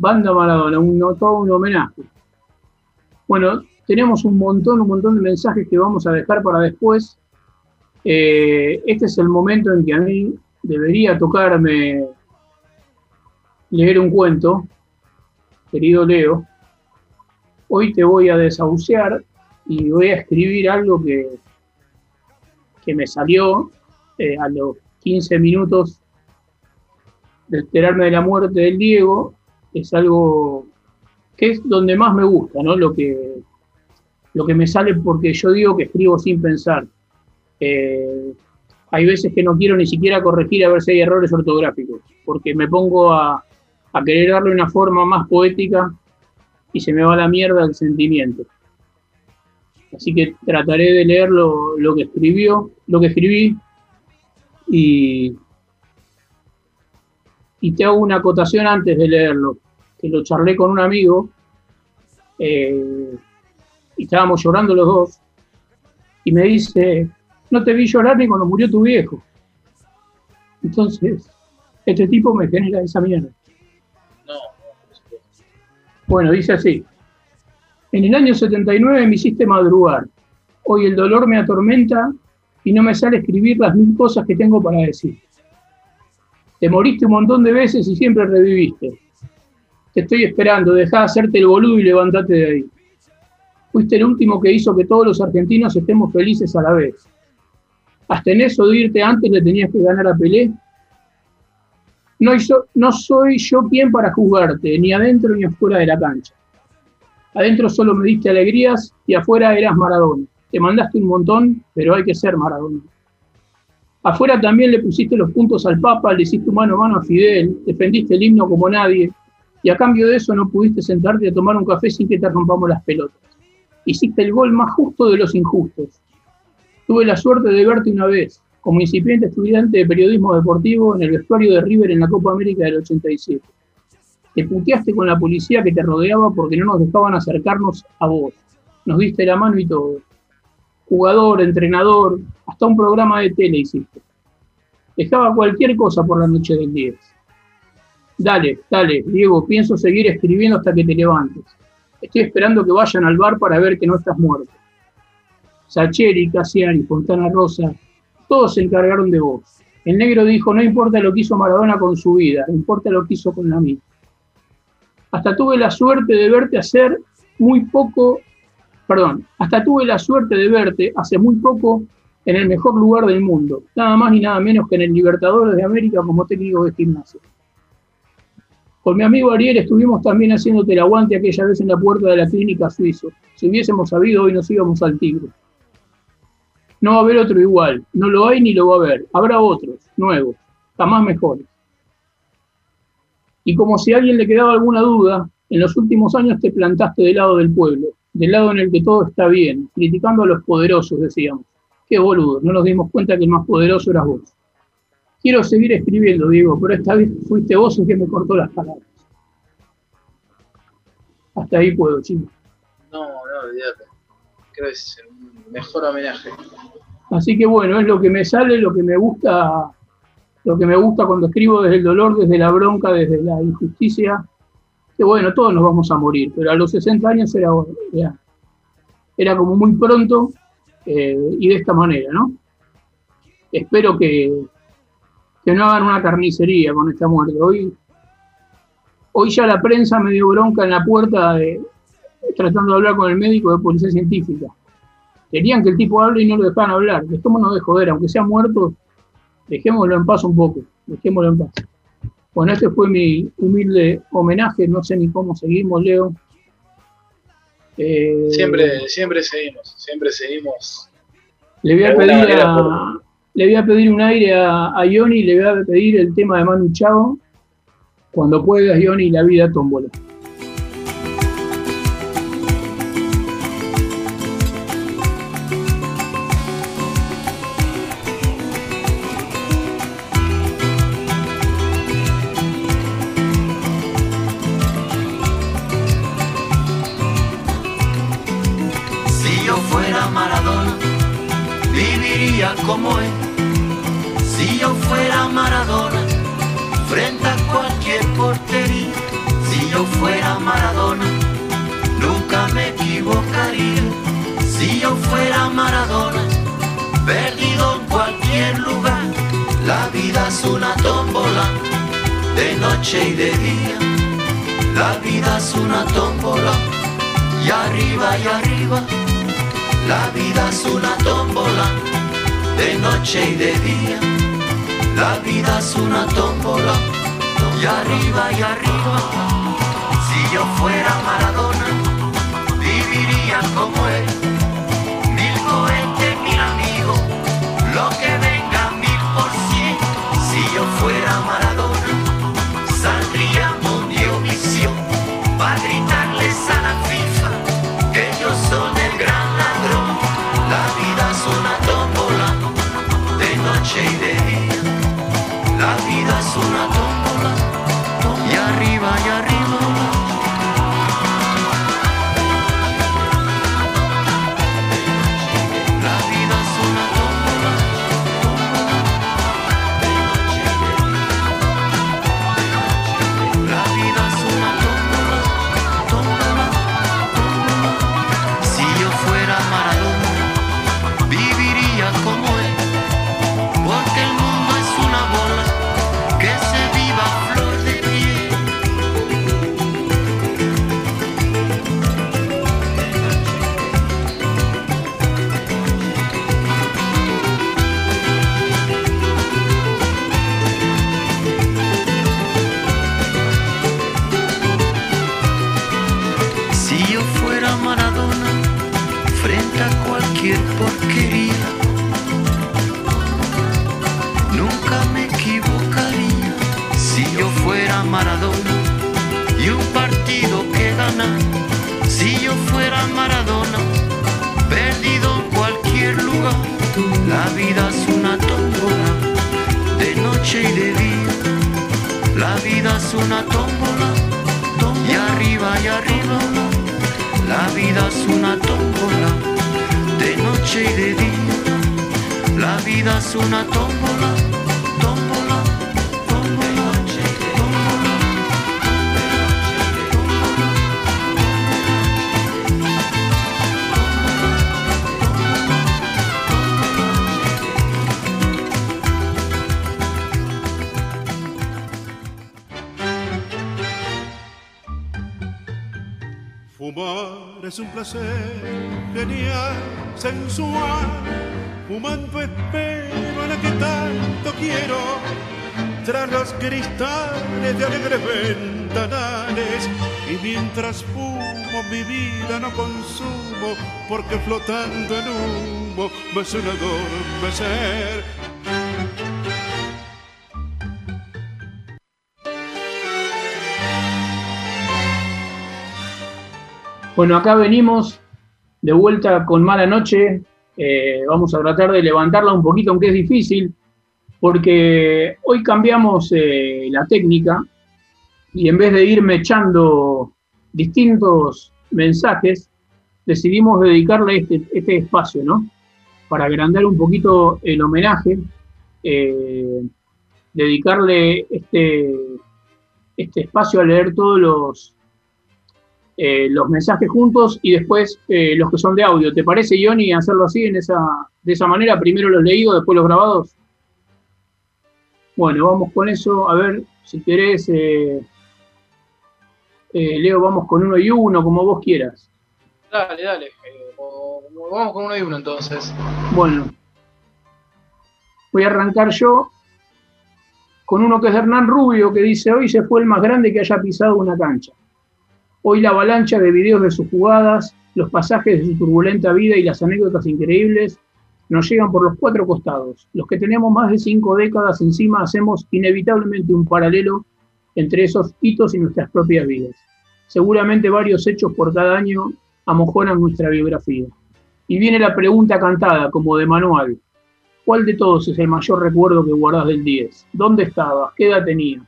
Banda Maradona, un, todo un homenaje. Bueno, tenemos un montón, un montón de mensajes que vamos a dejar para después. Eh, este es el momento en que a mí debería tocarme leer un cuento, querido Leo. Hoy te voy a desahuciar y voy a escribir algo que, que me salió eh, a los 15 minutos de enterarme de la muerte del Diego. Es algo que es donde más me gusta, ¿no? Lo que, lo que me sale porque yo digo que escribo sin pensar. Eh, hay veces que no quiero ni siquiera corregir a ver si hay errores ortográficos, porque me pongo a, a querer darle una forma más poética y se me va la mierda el sentimiento. Así que trataré de leer lo, lo que escribió, lo que escribí y, y te hago una acotación antes de leerlo, que lo charlé con un amigo eh, y estábamos llorando los dos y me dice, no te vi llorar ni cuando murió tu viejo. Entonces, este tipo me genera esa mierda. Bueno, dice así. En el año 79 me hiciste madrugar. Hoy el dolor me atormenta y no me sale escribir las mil cosas que tengo para decir. Te moriste un montón de veces y siempre reviviste. Te estoy esperando, deja de hacerte el boludo y levántate de ahí. Fuiste el último que hizo que todos los argentinos estemos felices a la vez. Hasta en eso de irte antes le tenías que ganar a Pelé no, no soy yo quien para juzgarte, ni adentro ni afuera de la cancha. Adentro solo me diste alegrías y afuera eras Maradona. Te mandaste un montón, pero hay que ser Maradona. Afuera también le pusiste los puntos al Papa, le hiciste mano a mano a Fidel, defendiste el himno como nadie, y a cambio de eso no pudiste sentarte a tomar un café sin que te rompamos las pelotas. Hiciste el gol más justo de los injustos. Tuve la suerte de verte una vez, como incipiente estudiante de periodismo deportivo en el vestuario de River en la Copa América del 87. Te puteaste con la policía que te rodeaba porque no nos dejaban acercarnos a vos. Nos diste la mano y todo. Jugador, entrenador, hasta un programa de tele hiciste. Dejaba cualquier cosa por la noche del 10. Dale, dale, Diego, pienso seguir escribiendo hasta que te levantes. Estoy esperando que vayan al bar para ver que no estás muerto. Sacheri, Casiani, Fontana Rosa, todos se encargaron de vos. El negro dijo, no importa lo que hizo Maradona con su vida, importa lo que hizo con la mía. Hasta tuve la suerte de verte hacer muy poco, perdón, hasta tuve la suerte de verte hace muy poco en el mejor lugar del mundo, nada más ni nada menos que en el Libertadores de América como técnico de gimnasia. Con mi amigo Ariel estuvimos también haciéndote el aguante aquella vez en la puerta de la clínica suizo. Si hubiésemos sabido, hoy nos íbamos al Tigre. No va a haber otro igual, no lo hay ni lo va a haber. Habrá otros, nuevos, jamás mejores. Y como si a alguien le quedaba alguna duda, en los últimos años te plantaste del lado del pueblo, del lado en el que todo está bien, criticando a los poderosos, decíamos. Qué boludo, no nos dimos cuenta que el más poderoso eras vos. Quiero seguir escribiendo, Diego, pero esta vez fuiste vos el que me cortó las palabras. Hasta ahí puedo, chicos. No, no, olvídate. Creo que es el mejor homenaje. Así que bueno, es lo que me sale, lo que me gusta, lo que me gusta cuando escribo desde el dolor, desde la bronca, desde la injusticia. Bueno, todos nos vamos a morir, pero a los 60 años era, era, como muy pronto eh, y de esta manera, ¿no? Espero que, que no hagan una carnicería con esta muerte. Hoy, hoy ya la prensa me dio bronca en la puerta tratando de hablar con el médico de policía científica Querían que el tipo hable y no lo dejaban hablar. Dejémonos de joder, aunque sea muerto, dejémoslo en paz un poco. Dejémoslo en paz. Bueno, este fue mi humilde homenaje. No sé ni cómo seguimos, Leo. Eh, siempre, siempre seguimos, siempre seguimos. Le voy a pedir le voy a pedir un aire a, a Ioni, le voy a pedir el tema de Manu Chao Cuando puedas, Johnny, la vida tómbola. Arriba y arriba. Cristales de alegres ventanales. Y mientras fumo mi vida no consumo. Porque flotando en humo me suena adormecer. Bueno, acá venimos de vuelta con mala noche. Eh, vamos a tratar de levantarla un poquito, aunque es difícil, porque hoy cambiamos eh, la técnica y en vez de irme echando distintos mensajes, decidimos dedicarle este, este espacio, ¿no? Para agrandar un poquito el homenaje, eh, dedicarle este, este espacio a leer todos los, eh, los mensajes juntos y después los que son de audio. ¿Te parece, Johnny, hacerlo así, en esa, de esa manera? Primero los leídos, después los grabados. Bueno, vamos con eso. A ver, si querés, eh, eh, Leo, vamos con uno y uno, como vos quieras. Dale, dale. o- vamos con uno y uno entonces. Bueno, voy a arrancar yo con uno que es Hernán Rubio, que dice, hoy se fue el más grande que haya pisado una cancha. Hoy la avalancha de videos de sus jugadas, los pasajes de su turbulenta vida y las anécdotas increíbles nos llegan por los cuatro costados. Los que tenemos más de cinco décadas encima hacemos inevitablemente un paralelo entre esos hitos y nuestras propias vidas. Seguramente varios hechos por cada año amojonan nuestra biografía. Y viene la pregunta cantada, como de manual. ¿Cuál de todos es el mayor recuerdo que guardas del 10? ¿Dónde estabas? ¿Qué edad tenías?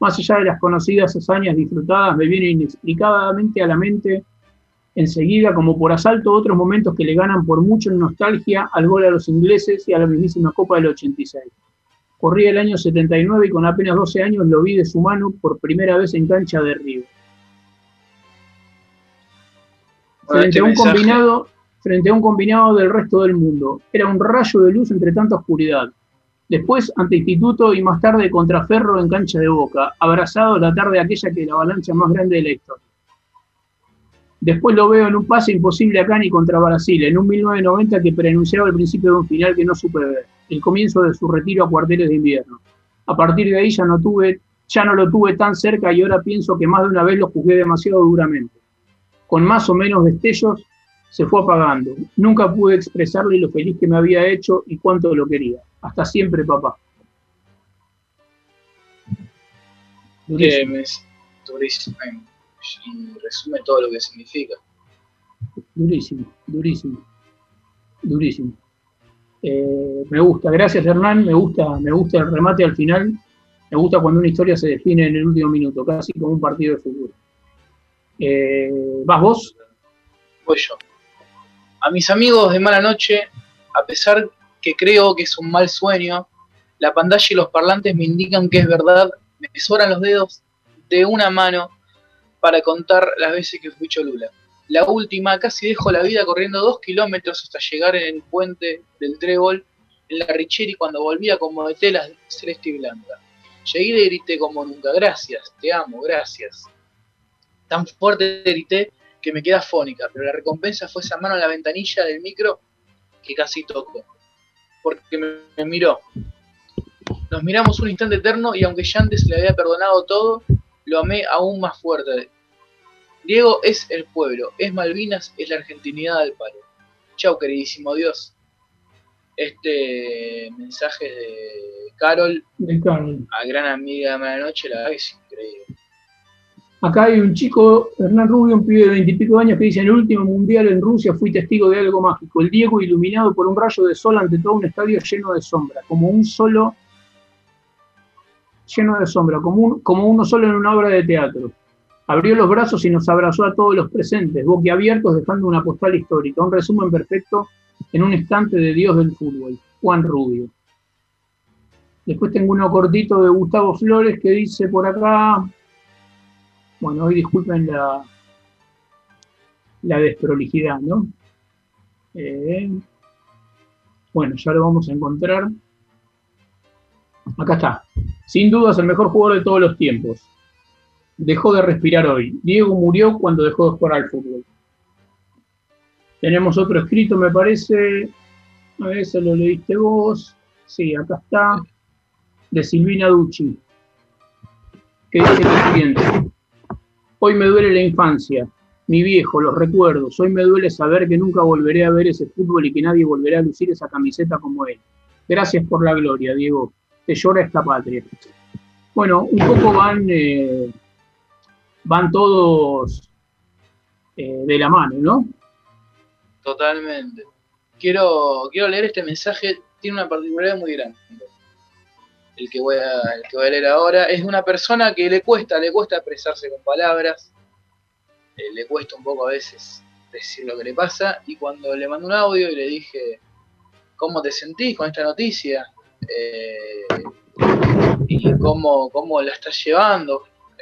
Más allá de las conocidas hazañas disfrutadas, me vienen inexplicadamente a la mente enseguida, como por asalto, otros momentos que le ganan por mucho en nostalgia al gol a los ingleses y a la mismísima Copa del 86. Corría el año 79 y con apenas 12 años lo vi de su mano por primera vez en cancha de River. Frente a un combinado, frente a un combinado del resto del mundo. Era un rayo de luz entre tanta oscuridad. Después ante Instituto y más tarde contra Ferro en cancha de Boca, abrazado la tarde aquella que la avalancha más grande de la historia. Después lo veo en un pase imposible acá ni contra Brasil, en un 1990 que preanunciaba el principio de un final que no supe ver, el comienzo de su retiro a cuarteles de invierno. A partir de ahí ya no tuve, ya no lo tuve tan cerca y ahora pienso que más de una vez lo juzgué demasiado duramente. Con más o menos destellos se fue apagando. Nunca pude expresarle lo feliz que me había hecho y cuánto lo quería. Hasta siempre, papá. Durísimo. durísimo. Y resume todo lo que significa. Durísimo, durísimo, durísimo. Eh, me gusta, gracias Hernán, me gusta, me gusta el remate al final, me gusta cuando una historia se define en el último minuto, casi como un partido de fútbol. Eh, ¿Vas vos? Voy yo. A mis amigos de mala noche, a pesar que creo que es un mal sueño, la pantalla y los parlantes me indican que es verdad, me sobran los dedos de una mano para contar las veces que fui Cholula. La última, casi dejo la vida corriendo dos kilómetros hasta llegar en el puente del Trébol, en la Richeri, cuando volvía como de telas celeste y blanca. Llegué y grité como nunca, gracias, te amo, gracias. Tan fuerte grité que me queda fónica, pero la recompensa fue esa mano en la ventanilla del micro que casi tocó. Porque me, miró. Nos miramos un instante eterno y aunque ya le había perdonado todo, lo amé aún más fuerte. Diego es el pueblo, es Malvinas, es la argentinidad del palo. Chau, queridísimo Dios. Este mensaje de Carol, De Carol. a gran amiga de Mala Noche, la verdad es increíble. Acá hay un chico, Hernán Rubio, un pibe de veintipico años, que dice, en el último mundial en Rusia fui testigo de algo mágico. El Diego iluminado por un rayo de sol ante todo un estadio lleno de sombra, como un solo, lleno de sombra, como, como uno solo en una obra de teatro. Abrió los brazos y nos abrazó a todos los presentes, boquiabiertos, dejando una postal histórica, un resumen perfecto en un instante de Dios del fútbol, Juan Rubio. Después tengo uno cortito de Gustavo Flores que dice por acá, bueno, hoy disculpen la, la desprolijidad, ¿no? Eh, bueno, ya lo vamos a encontrar. Acá está. Sin dudas el mejor jugador de todos los tiempos. Dejó de respirar hoy. Diego murió cuando dejó de jugar al fútbol. Tenemos otro escrito, me parece. A ver, eso lo leíste vos. Sí, acá está. De Silvina Ducci. Que dice lo siguiente. Hoy me duele la infancia, mi viejo, los recuerdos. Hoy me duele saber que nunca volveré a ver ese fútbol y que nadie volverá a lucir esa camiseta como él. Gracias por la gloria, Diego. Te llora esta patria. Bueno, un poco van, eh, van todos eh, de la mano, ¿no? Totalmente. Quiero, quiero leer este mensaje, tiene una particularidad muy grande. El que, voy a, el que voy a leer ahora es una persona que le cuesta, le cuesta expresarse con palabras, eh, le cuesta un poco a veces decir lo que le pasa, y cuando le mandé un audio y le dije, ¿cómo te sentís con esta noticia? Eh, y cómo, cómo la estás llevando,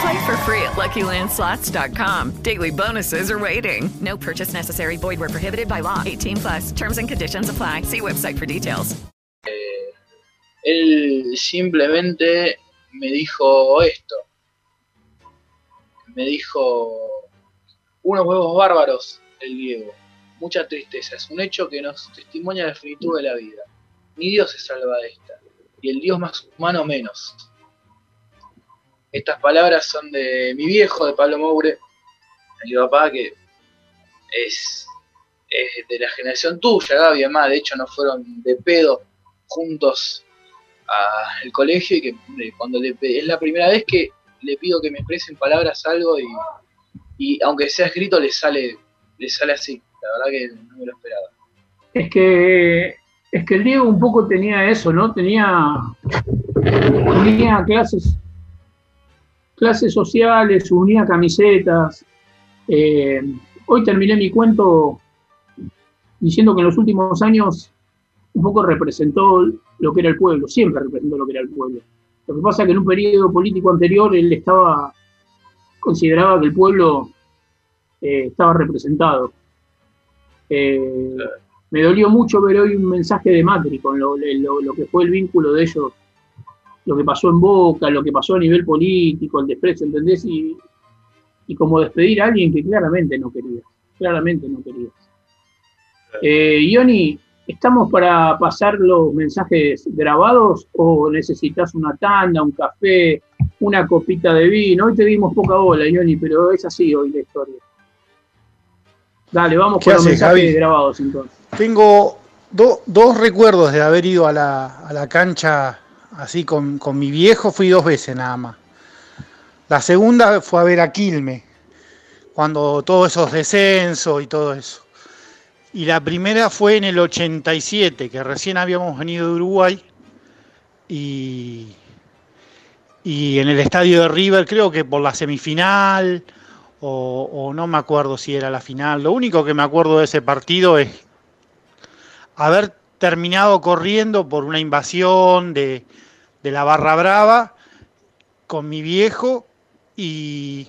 Play for free at LuckyLandSlots.com. Daily bonuses are waiting. No purchase necessary. Void where prohibited by law. 18 plus. Terms and conditions apply. See website for details. Él simplemente me dijo esto. Me dijo unos huevos bárbaros el Diego. Mucha tristeza. Es un hecho que nos testimonia la finitud de la vida. Ni Dios se salva de esta. Y el Dios más humano menos. Estas palabras son de mi viejo, de Pablo Moure, mi papá, que es, de la generación tuya, Gaby, además, de hecho no fueron de pedo juntos al colegio y que cuando le, es la primera vez que le pido que me expresen palabras algo y, y aunque sea escrito le sale, le sale así, la verdad que no me lo esperaba. Es que, es que el Diego un poco tenía eso, ¿no? Tenía, tenía clases, clases sociales, unía camisetas. Eh, hoy terminé mi cuento diciendo que en los últimos años un poco representó lo que era el pueblo, siempre representó lo que era el pueblo. Lo que pasa es que en un periodo político anterior él estaba, consideraba que el pueblo eh, estaba representado. Eh, me dolió mucho ver hoy un mensaje de Macri con lo, que fue el vínculo de ellos, lo que pasó en Boca, lo que pasó a nivel político, el desprecio, ¿entendés? Y, y como despedir a alguien que claramente no querías, claramente no querías. Eh, Ioni, ¿estamos para pasar los mensajes grabados o necesitas una tanda, un café, una copita de vino? Hoy te dimos poca bola, Ioni, pero es así hoy la historia. Dale, vamos ¿Qué con los haces, mensajes Javi? grabados entonces. Tengo do- dos recuerdos de haber ido a la, a la cancha así con, con mi viejo, fui dos veces nada más. La segunda fue a ver a Quilme, cuando todos esos descensos y todo eso. Y la primera fue en el 87, que recién habíamos venido de Uruguay. Y, y en el estadio de River, creo que por la semifinal, o, o no me acuerdo si era la final. Lo único que me acuerdo de ese partido es haber terminado corriendo por una invasión de, de la Barra Brava con mi viejo y,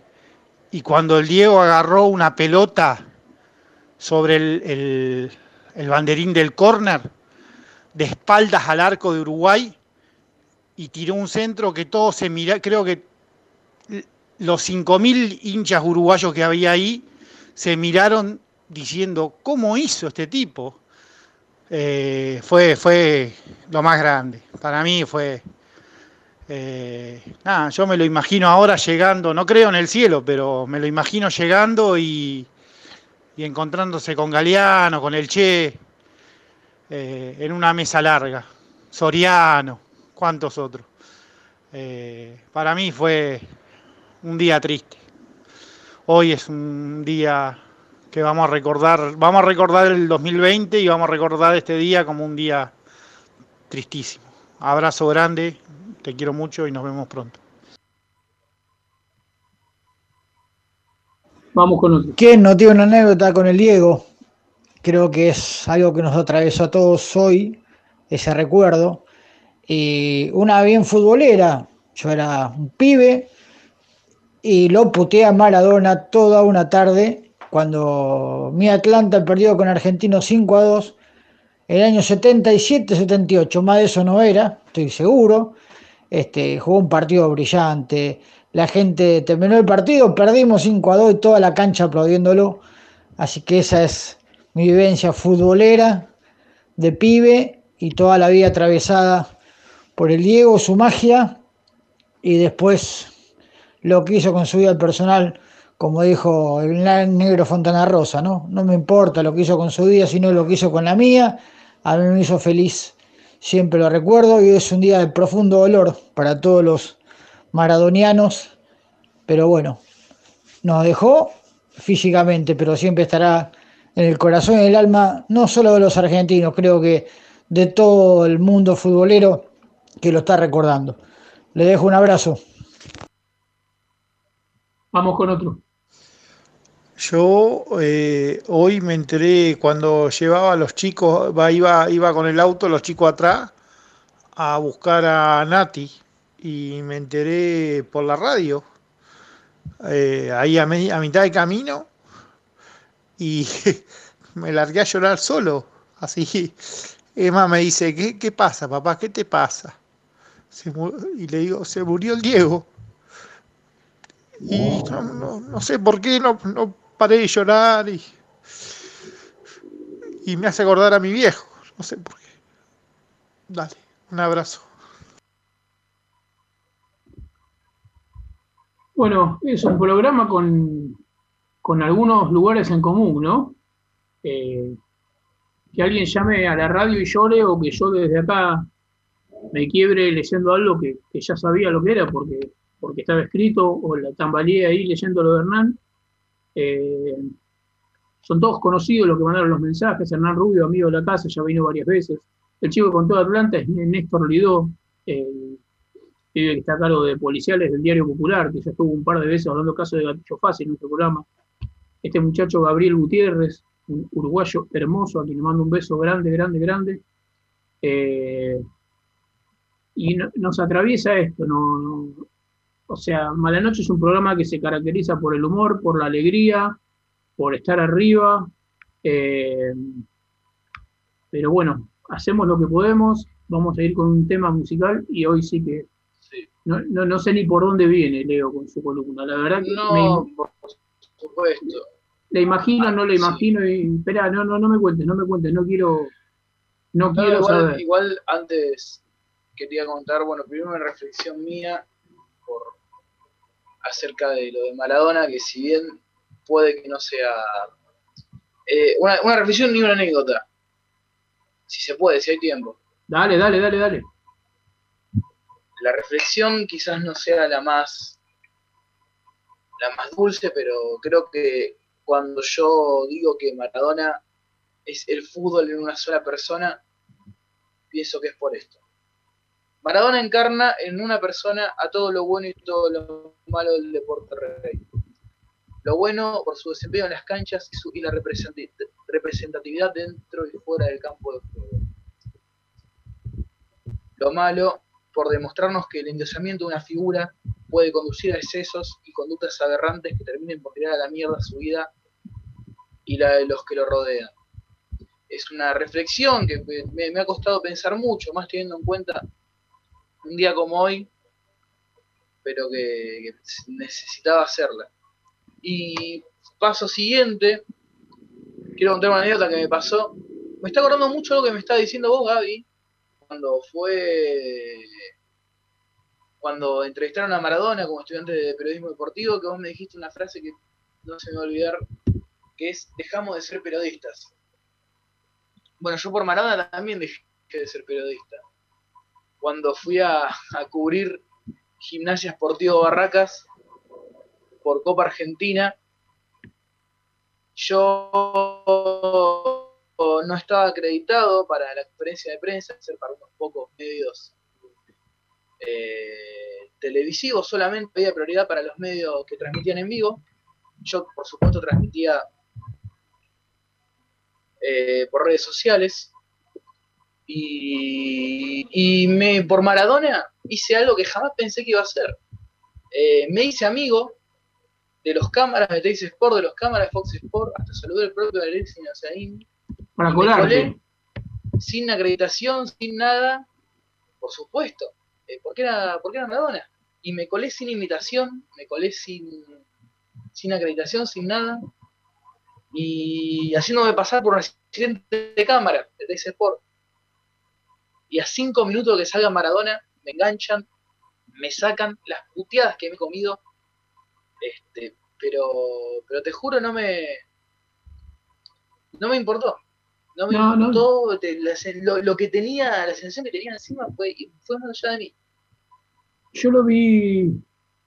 y cuando el Diego agarró una pelota sobre el, el- banderín del córner, de espaldas al arco de Uruguay, y tiró un centro que todos se mira, creo que los 5.000 hinchas uruguayos que había ahí se miraron diciendo, ¿cómo hizo este tipo? Eh, fue, fue lo más grande. Para mí fue... eh, yo me lo imagino ahora llegando, no creo en el cielo, pero me lo imagino llegando y, y encontrándose con Galeano, con el Che, eh, en una mesa larga. Soriano, cuántos otros. Eh, para mí fue un día triste. Hoy es un día que vamos a recordar, vamos a recordar el 2020 y vamos a recordar este día como un día tristísimo. Abrazo grande, te quiero mucho y nos vemos pronto. Vamos con otro. ¿Quién no tiene una anécdota con el Diego? Creo que es algo que nos atravesó a todos hoy, ese recuerdo. Y una bien futbolera, yo era un pibe y lo puteé a Maradona toda una tarde cuando mi Atlanta perdió con Argentino 5 a 2 el año 77-78, más de eso no era, estoy seguro. Este, jugó un partido brillante, la gente terminó el partido, perdimos 5 a 2 y toda la cancha aplaudiéndolo. Así que esa es mi vivencia futbolera de pibe y toda la vida atravesada por el Diego, su magia y después lo que hizo con su vida personal, como dijo el negro Fontana Rosa, ¿no? No me importa lo que hizo con su vida, sino lo que hizo con la mía. A mí me hizo feliz, siempre lo recuerdo y es un día de profundo dolor para todos los maradonianos, pero bueno, nos dejó físicamente, pero siempre estará en el corazón y en el alma, no solo de los argentinos, creo que de todo el mundo futbolero que lo está recordando. Le dejo un abrazo. Vamos con otro. Yo eh, hoy me enteré cuando llevaba a los chicos, iba, iba con el auto, los chicos atrás, a buscar a Nati y me enteré por la radio, eh, ahí a, me- a mitad de camino y *laughs* me largué a llorar solo, así. Emma me dice, ¿qué, qué pasa, papá? ¿Qué te pasa? Se y le digo, se murió el Diego. Y no, no- no sé por qué no, no paré de llorar y, y me hace acordar a mi viejo. No sé por qué. Dale, un abrazo. Bueno, es un programa con, con algunos lugares en común, ¿no? Eh, que alguien llame a la radio y llore o que yo desde acá me quiebre leyendo algo que, que ya sabía lo que era porque, porque estaba escrito o la tambaleé ahí leyendo lo de Hernán. Eh, son todos conocidos los que mandaron los mensajes. Hernán Rubio, amigo de la casa, ya vino varias veces. El chico que contó Atlanta es Néstor Lidó, el que está a cargo de policiales del Diario Popular, que ya estuvo un par de veces hablando casos de gatillo fácil en nuestro programa. Este muchacho Gabriel Gutiérrez, un uruguayo hermoso, a quien le mando un beso grande, grande, grande. Eh, y no- nos atraviesa esto, no, no- o sea, Malanoche es un programa que se caracteriza por el humor, por la alegría, por estar arriba, eh, pero bueno, hacemos lo que podemos, vamos a ir con un tema musical y hoy sí que no, no, no sé ni por dónde viene Leo con su columna, la verdad que No, me- por supuesto. la imagino, no la imagino y espera, no, no, no me cuentes, no me cuentes, no quiero, no, No, quiero igual, saber. igual antes quería contar, bueno, primero una reflexión mía por acerca de lo de Maradona, que si bien puede que no sea eh, una, una reflexión ni una anécdota, si se puede, si hay tiempo. Dale, dale, dale, dale. La reflexión quizás no sea la más la más dulce, pero creo que cuando yo digo que Maradona es el fútbol en una sola persona, pienso que es por esto. Maradona encarna en una persona a todo lo bueno y todo lo malo del deporte rey. Lo bueno por su desempeño en las canchas y, la representatividad dentro y fuera del campo de juego. Lo malo por demostrarnos que el endiosamiento de una figura puede conducir a excesos y conductas aberrantes que terminen por tirar a la mierda su vida y la de los que lo rodean. Es una reflexión que me ha costado pensar mucho, más teniendo en cuenta un día como hoy, pero que, necesitaba hacerla. Y paso siguiente, quiero contar una anécdota que me pasó. Me está acordando mucho lo que me estaba diciendo vos, Gaby, cuando fue cuando entrevistaron a Maradona como estudiante de periodismo deportivo, que vos me dijiste una frase que no se me va a olvidar, que es dejamos de ser periodistas. Bueno, yo por Maradona también dejé de ser periodista. Cuando fui a, cubrir Gimnasia Sportivo Barracas por Copa Argentina, yo no estaba acreditado para la conferencia de prensa, ser para unos pocos medios eh, televisivos, solamente había prioridad para los medios que transmitían en vivo. Yo, por supuesto, transmitía eh, por redes sociales. Y, y me, por Maradona hice algo que jamás pensé que iba a hacer. Eh, me hice amigo de los cámaras de Teis Sport, de los cámaras de Fox Sport, hasta saludé al propio Alexis Nazarín. Para colarte. colé sin acreditación, sin nada, por supuesto, eh, porque, era, porque era Maradona. Y me colé sin invitación, me colé sin, sin acreditación, sin nada, y haciéndome pasar por un accidente de cámara de TS Sport. Y a cinco minutos que salga Maradona, me enganchan, me sacan las puteadas que me he comido, este, pero, pero te juro, no me, no me importó. No me No, no. importó, te- la sen- lo, lo que tenía, la sensación que tenía encima fue, fue más allá de mí. Yo lo vi,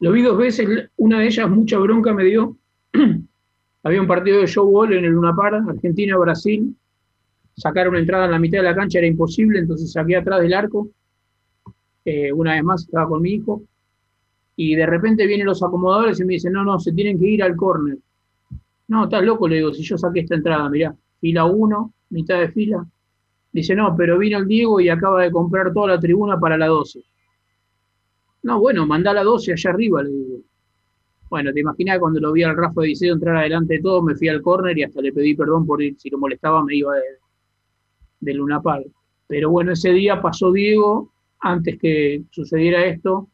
lo vi dos veces, una de ellas mucha bronca me dio. *clears throat* Había un partido de showball en el Luna Par, Argentina-Brasil. Sacar una entrada en la mitad de la cancha era imposible, entonces saqué atrás del arco. Eh, una vez más estaba con mi hijo. Y de repente vienen los acomodadores y me dicen, no, no, se tienen que ir al córner. No, estás loco, le digo, si yo saqué esta entrada, mirá, fila 1, mitad de fila. Dice, no, pero vino el Diego y acaba de comprar toda la tribuna para la 12. No, bueno, mandá la 12 allá arriba, le digo. Bueno, te imaginas cuando lo vi al Rafa de Diceo entrar adelante de todo, me fui al córner y hasta le pedí perdón por ir, si lo molestaba me iba de, de Luna Park. Pero bueno, ese día pasó Diego, antes que sucediera esto,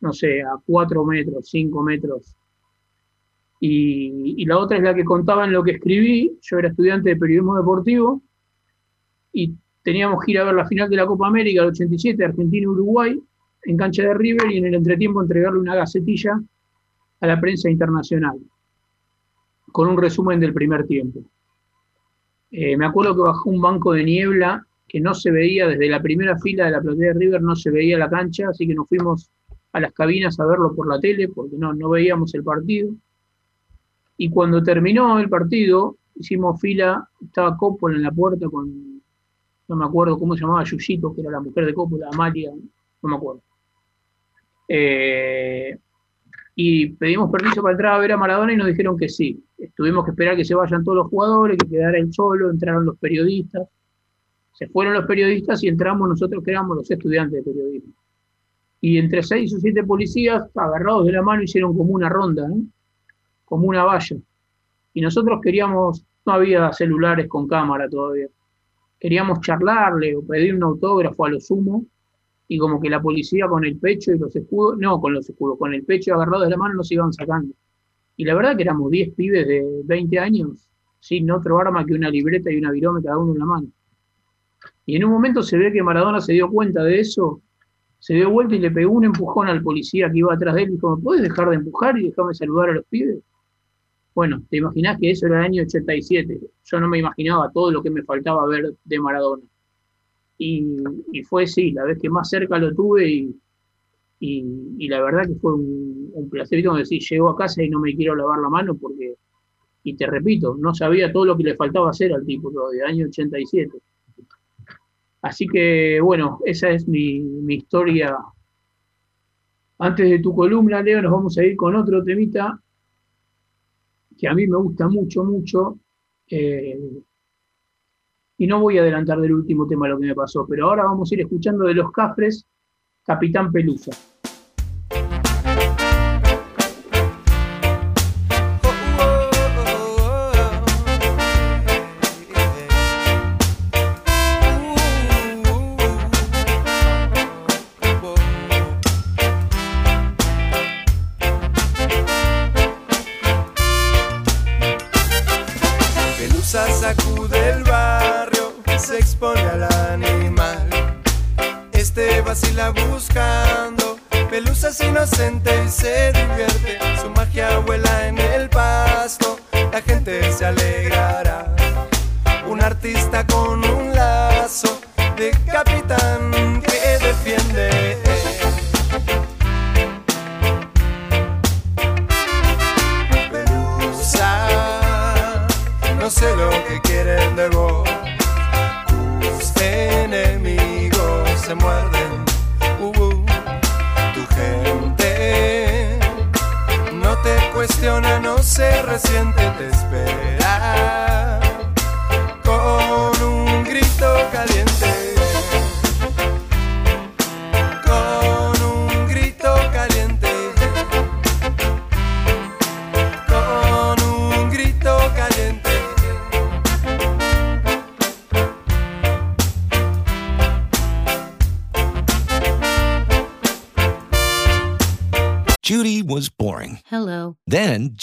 no sé, a 4 metros, 5 metros. Y, y la otra es la que contaba en lo que escribí. Yo era estudiante de periodismo deportivo y teníamos que ir a ver la final de la Copa América del 87, Argentina-Uruguay, en cancha de River y en el entretiempo entregarle una gacetilla a la prensa internacional con un resumen del primer tiempo. Eh, me acuerdo que bajó un banco de niebla que no se veía desde la primera fila de la platea de River, no se veía la cancha, así que nos fuimos a las cabinas a verlo por la tele porque no, no veíamos el partido. Y cuando terminó el partido, hicimos fila, estaba Coppola en la puerta con, no me acuerdo cómo se llamaba, Yuyito, que era la mujer de Coppola, Amalia, no me acuerdo. Eh, y pedimos permiso para entrar a ver a Maradona y nos dijeron que sí. Tuvimos que esperar que se vayan todos los jugadores, que quedara él solo, entraron los periodistas. Se fueron los periodistas y entramos nosotros que éramos los estudiantes de periodismo. Y entre seis o siete policías, agarrados de la mano, hicieron como una ronda, ¿no? como una valla. Y nosotros queríamos, no había celulares con cámara todavía. Queríamos charlarle o pedir un autógrafo a lo sumo y como que la policía con el pecho y los escudos, no con los escudos, con el pecho agarrado de la mano nos iban sacando. Y la verdad que éramos 10 pibes de 20 años sin otro arma que una libreta y una virome cada uno en la mano. Y en un momento se ve que Maradona se dio cuenta de eso, se dio vuelta y le pegó un empujón al policía que iba atrás de él y dijo, ¿me puedes dejar de empujar y dejarme saludar a los pibes? Bueno, te imaginás que eso era el año 87. Yo no me imaginaba todo lo que me faltaba ver de Maradona. Y, fue, sí, la vez que más cerca lo tuve y, y, la verdad que fue un, un placer. Como decir, llego a casa y no me quiero lavar la mano porque, y te repito, no sabía todo lo que le faltaba hacer al tipo todavía, año 87. Así que, bueno, esa es mi, mi historia. Antes de tu columna, Leo, nos vamos a ir con otro temita que a mí me gusta mucho, mucho. eh, y no voy a adelantar del último tema lo que me pasó, pero ahora vamos a ir escuchando de los Cafres, Capitán Pelusa. Que quieren de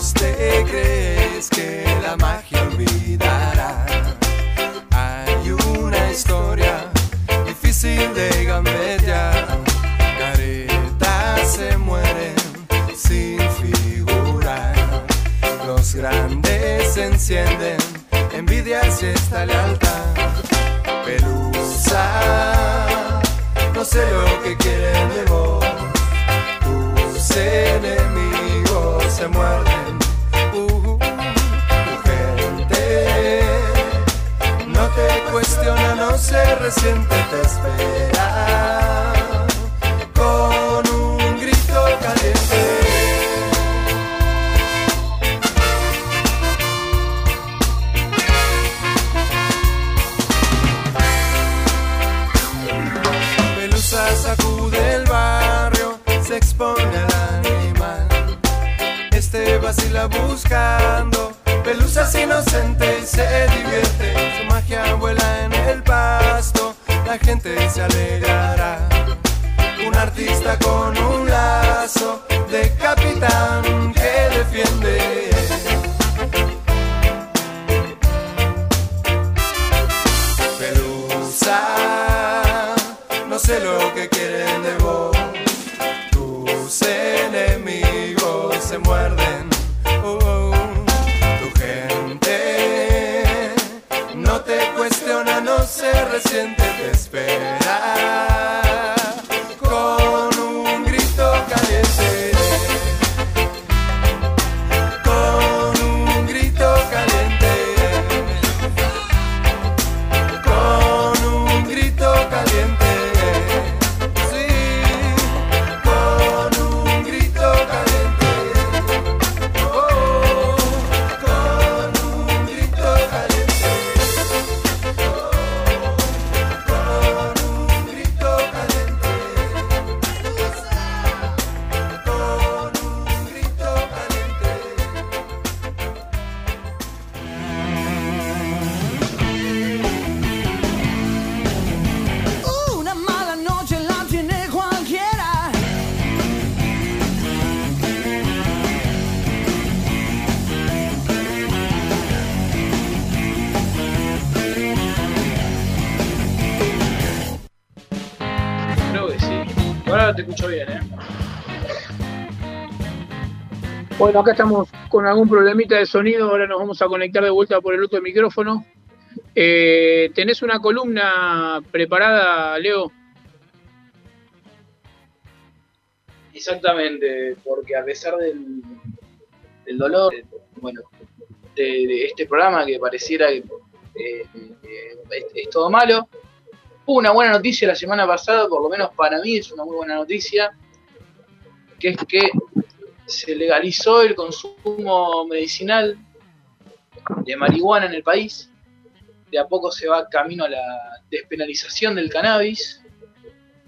lejos te crees que la magia olvidará. Hay una historia difícil de gambetear. Caretas se mueren sin figurar. Los grandes se encienden, envidia si esta lealtad. Pelusa, no sé lo que quieren de vos. Tus enemigos se muerden. Uh, tu gente no te cuestiona, no se resiente, te espera. Este vacila buscando pelusas inocente y se divierte. Su magia vuela en el pasto, la gente se alegrará. Un artista con un lazo de capitán que defiende. Pelusa, no sé lo que quieren de vos. Se muerden. Oh, oh. Tu gente no te cuestiona, no se resiente, te espera Bueno, acá estamos con algún problemita de sonido, ahora nos vamos a conectar de vuelta por el otro micrófono. Eh, ¿Tenés una columna preparada, Leo? Exactamente, porque a pesar del, dolor, bueno, de, este programa que pareciera que eh, es, es todo malo, hubo una buena noticia la semana pasada, por lo menos para mí es una muy buena noticia, que es que se legalizó el consumo medicinal de marihuana en el país. De a poco se va camino a la despenalización del cannabis,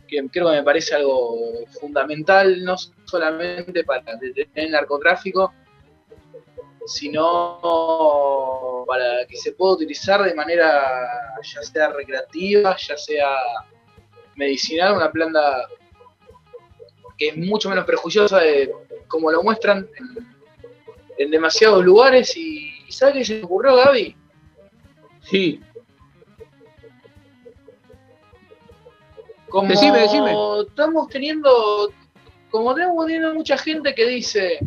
que creo que me parece algo fundamental, no solamente para detener el narcotráfico, sino para que se pueda utilizar de manera ya sea recreativa, ya sea medicinal, una planta que es mucho menos prejuiciosa de como lo muestran en, en demasiados lugares y, y ¿sabes qué se me ocurrió, Gaby? Sí. Como Decime, decime. estamos teniendo, como tenemos teniendo mucha gente que dice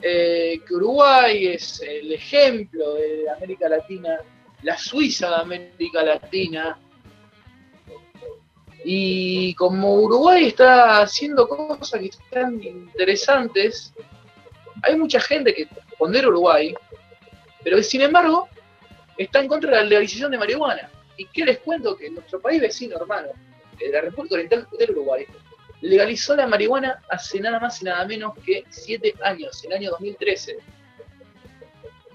eh, que Uruguay es el ejemplo de América Latina, la Suiza de América Latina, y como Uruguay está haciendo cosas que están interesantes, hay mucha gente que pondera Uruguay, pero que sin embargo está en contra de la legalización de marihuana. ¿Y qué les cuento? Que nuestro país vecino, hermano, la República Oriental del Uruguay, legalizó la marihuana hace nada más y nada menos que 7 años, en el año 2013.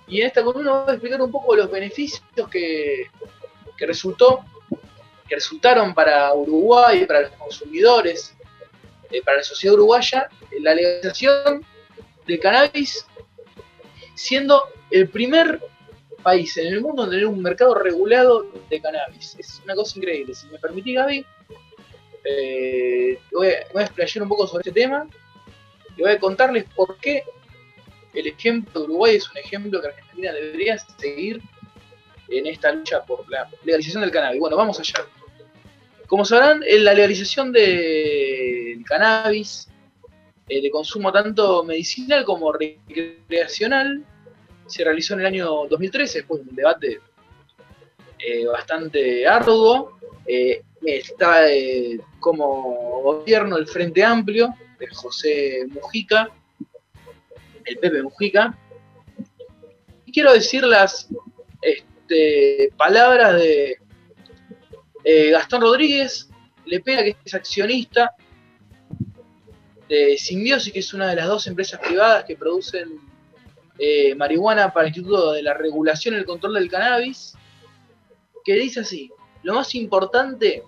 Y en esta columna voy a explicar un poco los beneficios que, que resultó, que resultaron para Uruguay, para los consumidores, eh, para la sociedad uruguaya, eh, la legalización del cannabis, siendo el primer país en el mundo en tener un mercado regulado de cannabis. Es una cosa increíble. Si me permitís, Gaby, eh, voy, a, voy a explayar un poco sobre este tema y voy a contarles por qué el ejemplo de Uruguay es un ejemplo que Argentina debería seguir en esta lucha por la legalización del cannabis. Bueno, vamos allá. Como sabrán, en la legalización del cannabis, eh, de consumo tanto medicinal como recreacional, se realizó en el año 2013, después de un debate eh, bastante arduo. Eh, eh, como gobierno el Frente Amplio de José Mujica, el Pepe Mujica. Y quiero decir las este, palabras de Eh, Gastón Rodríguez, Lepera, que es accionista de Simbiosis, que es una de las dos empresas privadas que producen eh, marihuana para el Instituto de la Regulación y el Control del Cannabis, que dice así, lo más importante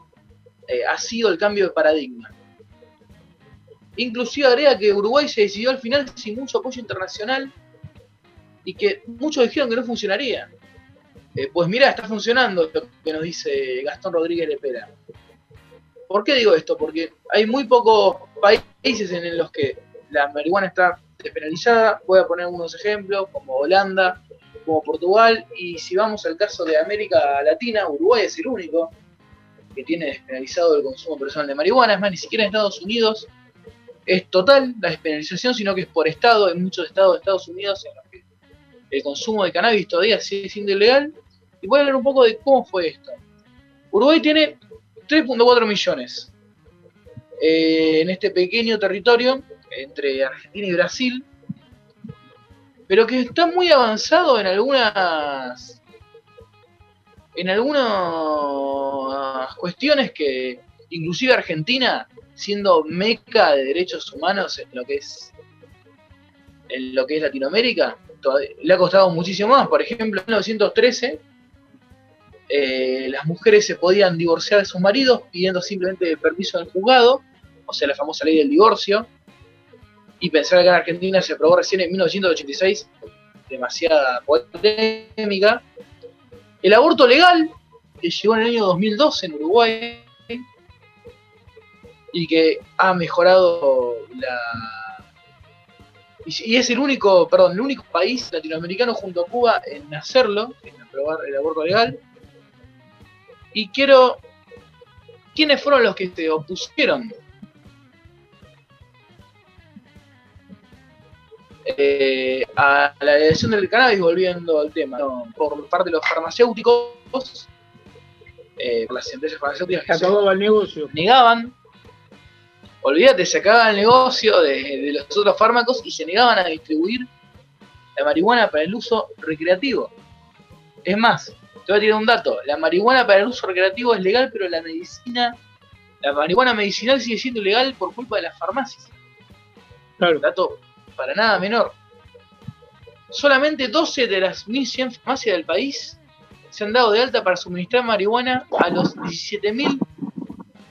eh, ha sido el cambio de paradigma. Inclusive agrega que Uruguay se decidió al final sin mucho apoyo internacional y que muchos dijeron que no funcionaría. Eh, pues mira, está funcionando lo que nos dice Gastón Rodríguez Lepera. ¿Por qué digo esto? Porque hay muy pocos países en los que la marihuana está despenalizada. Voy a poner algunos ejemplos, como Holanda, como Portugal, y si vamos al caso de América Latina, Uruguay es el único que tiene despenalizado el consumo personal de marihuana. Es más, ni siquiera en Estados Unidos es total la despenalización, sino que es por estado, en muchos estados de Estados Unidos en el consumo de cannabis todavía sigue siendo ilegal. Y voy a hablar un poco de cómo fue esto. Uruguay tiene 3.4 millones eh, en este pequeño territorio entre Argentina y Brasil, pero que está muy avanzado en algunas en algunas cuestiones que inclusive Argentina siendo meca de derechos humanos en lo que es en lo que es Latinoamérica le ha costado muchísimo más por ejemplo en 1913 eh, las mujeres se podían divorciar de sus maridos pidiendo simplemente permiso del juzgado o sea la famosa ley del divorcio y pensar que en Argentina se aprobó recién en 1986, demasiada polémica. El aborto legal, que llegó en el año 2012 en Uruguay, y que ha mejorado la... Y es el único, perdón, el único país latinoamericano junto a Cuba en hacerlo, en aprobar el aborto legal. Y quiero... ¿Quiénes fueron los que se opusieron Eh, a la elección del cannabis, volviendo al tema, por parte de los farmacéuticos, eh, por las empresas farmacéuticas que acababa el negocio. negaban, olvídate, se acababa el negocio de, los otros fármacos y se negaban a distribuir la marihuana para el uso recreativo. Es más, te voy a tirar un dato, la marihuana para el uso recreativo es legal, pero la medicina, la marihuana medicinal sigue siendo ilegal por culpa de las farmacias. Claro. Dato para nada menor. Solamente 12 de las 1.100 farmacias del país se han dado de alta para suministrar marihuana a los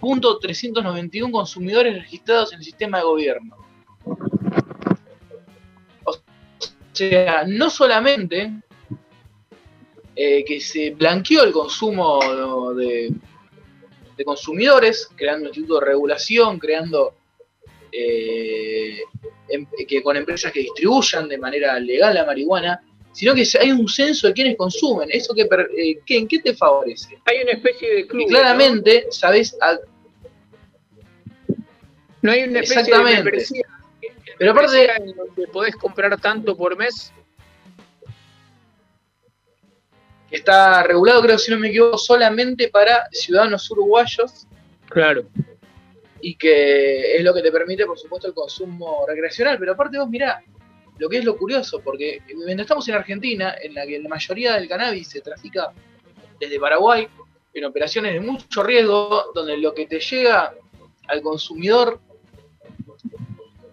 17.391 consumidores registrados en el sistema de gobierno. O sea, no solamente eh, que se blanqueó el consumo de, de consumidores, creando un instituto de regulación, creando eh, em, que con empresas que distribuyan de manera legal la marihuana, sino que hay un censo de quienes consumen. ¿Eso que, eh, ¿En qué te favorece? Hay una especie de club. Y claramente, ¿sabes? no hay una especie de membresía. Pero aparte. En donde podés comprar tanto por mes. Está regulado, creo, si no me equivoco, solamente para ciudadanos uruguayos. Claro y que es lo que te permite, por supuesto, el consumo recreacional. Pero aparte vos mirá, lo que es lo curioso, porque mientras estamos en Argentina, en la que la mayoría del cannabis se trafica desde Paraguay, en operaciones de mucho riesgo, donde lo que te llega al consumidor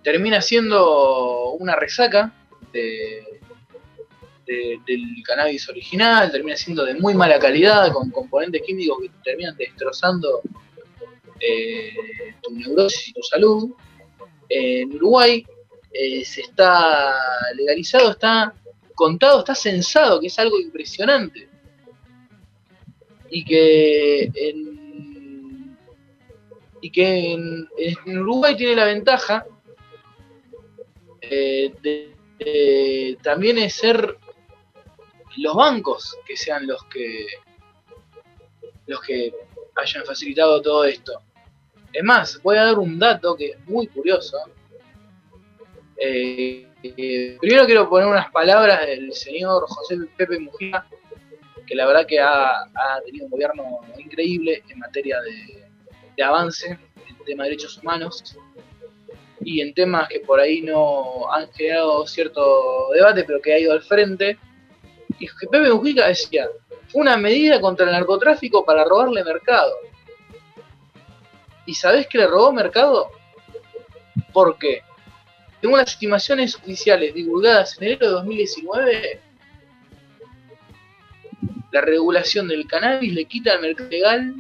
termina siendo una resaca del cannabis original, termina siendo de muy mala calidad, con componentes químicos que terminan destrozando eh, tu neurosis y tu salud. en Uruguay eh, se está legalizado, está contado, está censado, que es algo impresionante. Y que en, y que en, Uruguay tiene la ventaja eh, de, también ser los bancos que sean los que los que hayan facilitado todo esto. Es más, voy a dar un dato que es muy curioso. Eh, primero quiero poner unas palabras del señor José Pepe Mujica, que la verdad que ha, tenido un gobierno increíble en materia de, avance en tema de derechos humanos y en temas que por ahí no han generado cierto debate, pero que ha ido al frente. Y Pepe Mujica decía, Fue una medida contra el narcotráfico para robarle mercado. ¿Y sabés que le robó mercado? ¿Por qué? Según las estimaciones oficiales divulgadas en enero de 2019, la regulación del cannabis le quita al mercado legal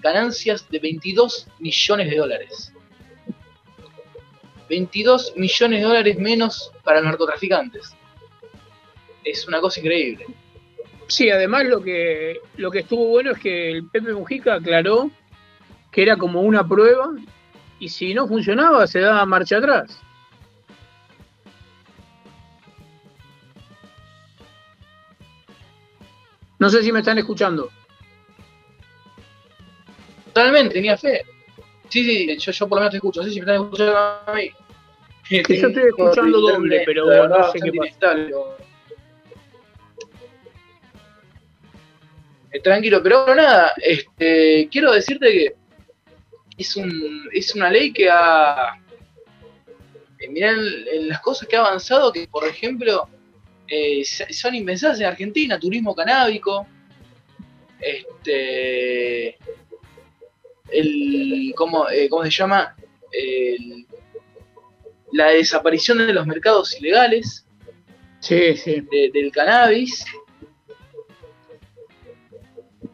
ganancias de 22 millones de dólares. 22 millones de dólares menos para narcotraficantes. Es una cosa increíble. Sí, además lo que, lo que estuvo bueno es que el Pepe Mujica aclaró que era como una prueba y si no funcionaba se daba marcha atrás. No sé si me están escuchando. Totalmente, tenía fe. Sí, sí, yo, yo por lo menos te escucho. No sé si me están escuchando a mí. Que yo estoy escuchando doble, pero verdad, no sé qué pasa. Eh, Tranquilo, pero bueno, nada, este, quiero decirte que es, un, es una ley que ha. Eh, mirá en, en las cosas que ha avanzado, que por ejemplo eh, son impensadas en Argentina: turismo canábico, este. El, ¿cómo, eh, ¿Cómo se llama? El- la desaparición de los mercados ilegales Sí, sí. de- del cannabis.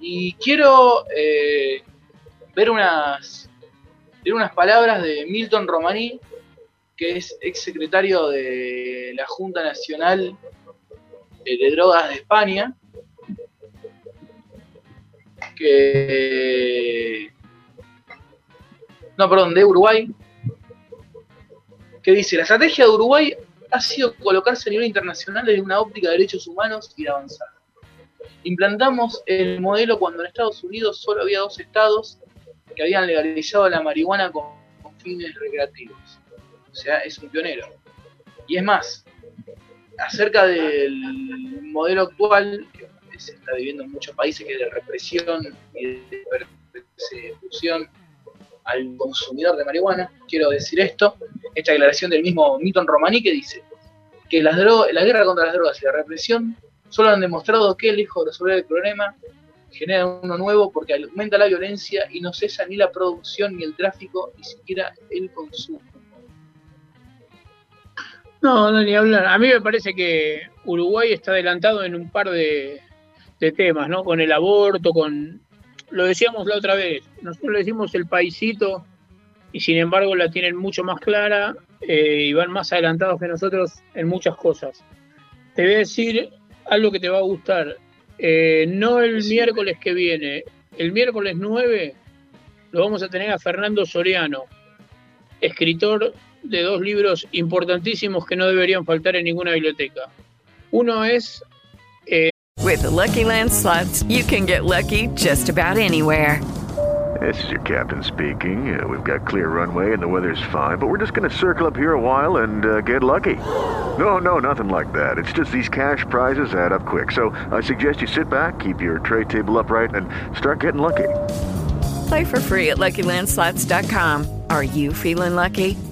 Y quiero eh, ver unas ver unas palabras de Milton Romaní, que es ex secretario de la Junta Nacional de Drogas de España, que no, perdón, de Uruguay, que dice, la estrategia de Uruguay ha sido colocarse a nivel internacional desde una óptica de derechos humanos y de avanzar. Implantamos el modelo cuando en Estados Unidos solo había dos estados que habían legalizado la marihuana con fines recreativos. O sea, es un pionero. Y es más, acerca del modelo actual, que se está viviendo en muchos países, que es de represión y de persecución al consumidor de marihuana, quiero decir esto, esta declaración del mismo Milton Romaní que dice que las la guerra contra las drogas y la represión solo han demostrado que, lejos de resolver el problema, genera uno nuevo porque aumenta la violencia y no cesa ni la producción, ni el tráfico, ni siquiera el consumo. No, no, ni hablar. A mí me parece que Uruguay está adelantado en un par de, de temas, ¿no? Con el aborto, con... Lo decíamos la otra vez, nosotros le decimos el paisito y sin embargo la tienen mucho más clara eh, y van más adelantados que nosotros en muchas cosas. Te voy a decir algo que te va a gustar. Eh, no el miércoles que viene, el miércoles 9 lo vamos a tener a Fernando Soriano, escritor de dos libros importantísimos que no deberían faltar en ninguna biblioteca. Uno es With the Lucky Land slots, you can get lucky just about anywhere. This is your captain speaking. Uh, we've got clear runway and the weather's fine, but we're just going to circle up here a while and uh, get lucky. No, no, nothing like that. It's just these cash prizes add up quick. So I suggest you sit back, keep your tray table upright, and start getting lucky. Play for free at LuckyLandSlots.com. Are you feeling lucky?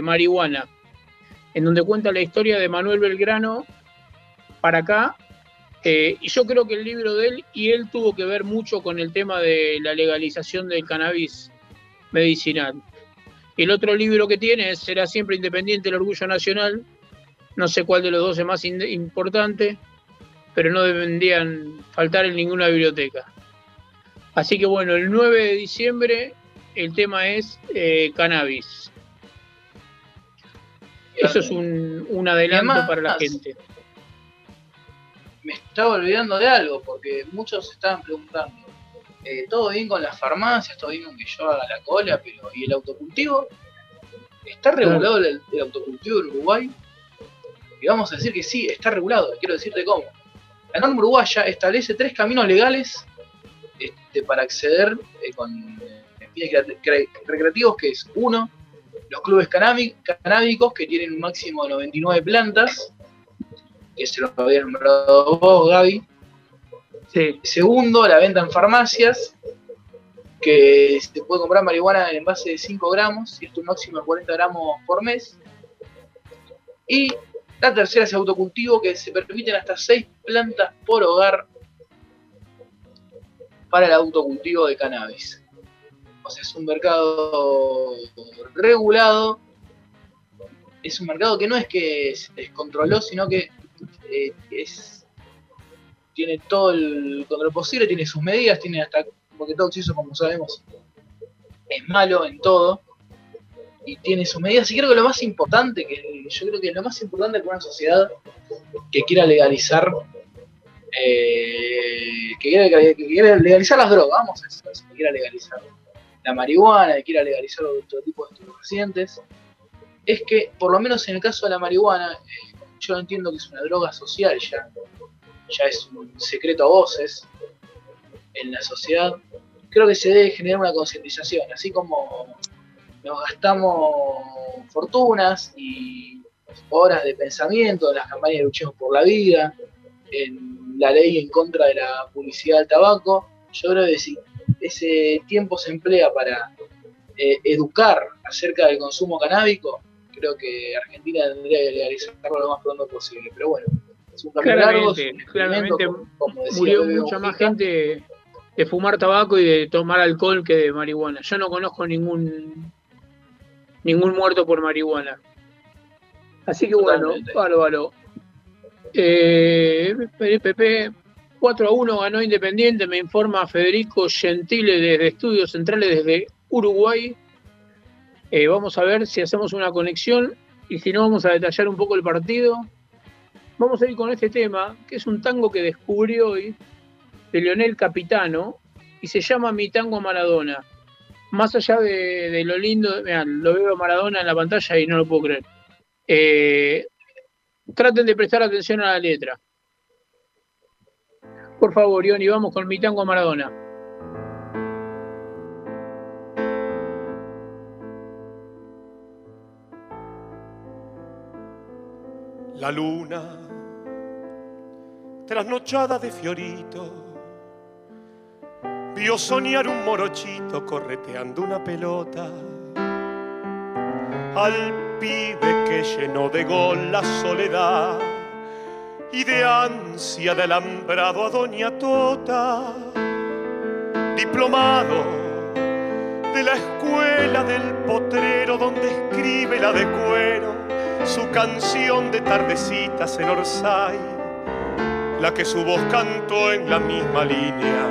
Marihuana, en donde cuenta la historia de Manuel Belgrano para acá. eh, y yo creo que el libro de él, y él tuvo que ver mucho con el tema de la legalización del cannabis medicinal. El otro libro que tiene es Será siempre independiente el orgullo nacional. No sé cuál de los dos es más importante, pero no deberían faltar en ninguna biblioteca. Así que bueno, el 9 de diciembre el tema es eh, cannabis. Eso es un, un adelanto además- para la gente. me estaba olvidando de algo, porque muchos estaban preguntando, eh, todo bien con las farmacias, todo bien con que yo haga la cola, pero ¿y el autocultivo? ¿Está regulado el, el autocultivo en Uruguay? Y vamos a decir que sí, está regulado. Quiero decirte cómo. La norma uruguaya establece tres caminos legales este, para acceder eh, con eh, fines cre- cre- recreativos, que es uno, los clubes canábi- canábicos que tienen un máximo de 99 plantas, que se lo habías nombrado vos, Gaby. Segundo, la venta en farmacias, que se puede comprar marihuana en envase de 5 gramos y esto un máximo de 40 gramos por mes. Y la tercera es autocultivo, que se permiten hasta 6 plantas por hogar para el autocultivo de cannabis. O sea, es un mercado regulado. Es un mercado que no es que se descontroló, sino que eh, es, tiene todo el control posible, tiene sus medidas, tiene hasta, porque todo exceso, como sabemos, es malo en todo, y tiene sus medidas. Y creo que lo más importante, que yo creo que lo más importante para una sociedad que quiera legalizar eh, que, quiera, legalizar las drogas, vamos a decir eso, que quiera legalizar la marihuana, que quiera legalizar otro tipo de estupefacientes, es que, por lo menos en el caso de la marihuana, eh, yo entiendo que es una droga social ya, ya es un secreto a voces en la sociedad, creo que se debe generar una concientización, así como nos gastamos fortunas y horas de pensamiento en las campañas de Luchemos por la Vida, en la ley en contra de la publicidad del tabaco, yo creo que si ese tiempo se emplea para eh, educar acerca del consumo canábico, creo que Argentina tendría que legalizarlo lo más pronto posible. Pero bueno, es un camino largo, Claramente, como- como decía murió mucha más gente de fumar tabaco y de tomar alcohol que de marihuana. Yo no conozco ningún ningún muerto por marihuana. Así que bueno, Totalmente. bárbaro. Eh, PP 4 a 1 ganó Independiente, me informa Federico Gentile desde Estudios Centrales desde Uruguay. Eh, vamos a ver si hacemos una conexión y si no vamos a detallar un poco el partido. Vamos a ir con este tema, que es un tango que descubrí hoy de Leonel Capitano y se llama Mi Tango Maradona. Más allá de, lo lindo, mirá, lo veo a Maradona en la pantalla y no lo puedo creer. Eh, traten de prestar atención a la letra. Por favor, Ioni, vamos con Mi Tango Maradona. La luna, trasnochada de fiorito, vio soñar un morochito correteando una pelota. Al pibe que llenó de gol la soledad y de ansia de alambrado a Doña Tota, diplomado de la escuela del potrero donde escribe la de cuero su canción de tardecitas en Orsay, la que su voz cantó en la misma línea.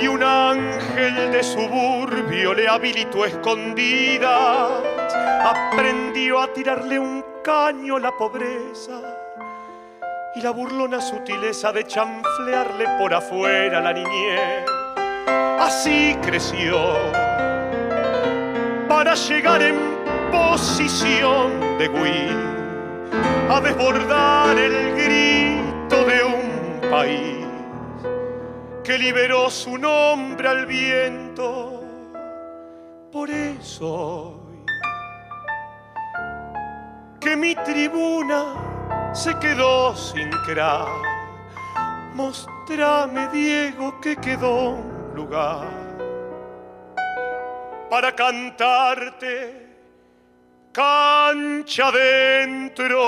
Y un ángel de suburbio le habilitó escondidas, aprendió a tirarle un caño a la pobreza y la burlona sutileza de chanflearle por afuera la niñez. Así creció para llegar en posición de Wii a desbordar el grito de un país que liberó su nombre al viento. Por eso que mi tribuna se quedó sin crack. Mostrame, Diego, que quedó un lugar para cantarte cancha adentro.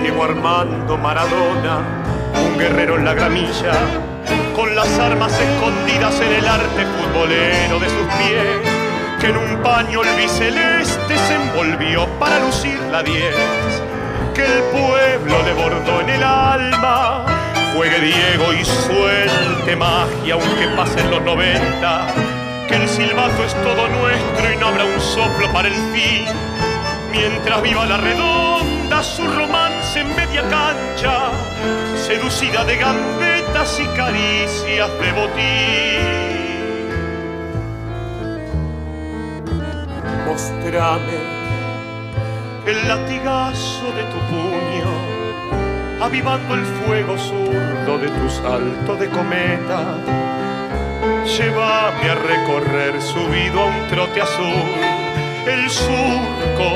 Diego Armando Maradona, un guerrero en la gramilla, con las armas escondidas en el arte futbolero de sus pies, que en un paño albiceleste se envolvió para lucir la 10 que el pueblo le bordó en el alma. Juegue Diego y suelte magia aunque pasen los 90. Que el silbato es todo nuestro y no habrá un soplo para el fin. Mientras viva la redonda, su romance en media cancha, seducida de y caricias de botín. Mostrame el latigazo de tu puño, avivando el fuego zurdo de tu salto de cometa. Llévame a recorrer subido a un trote azul el surco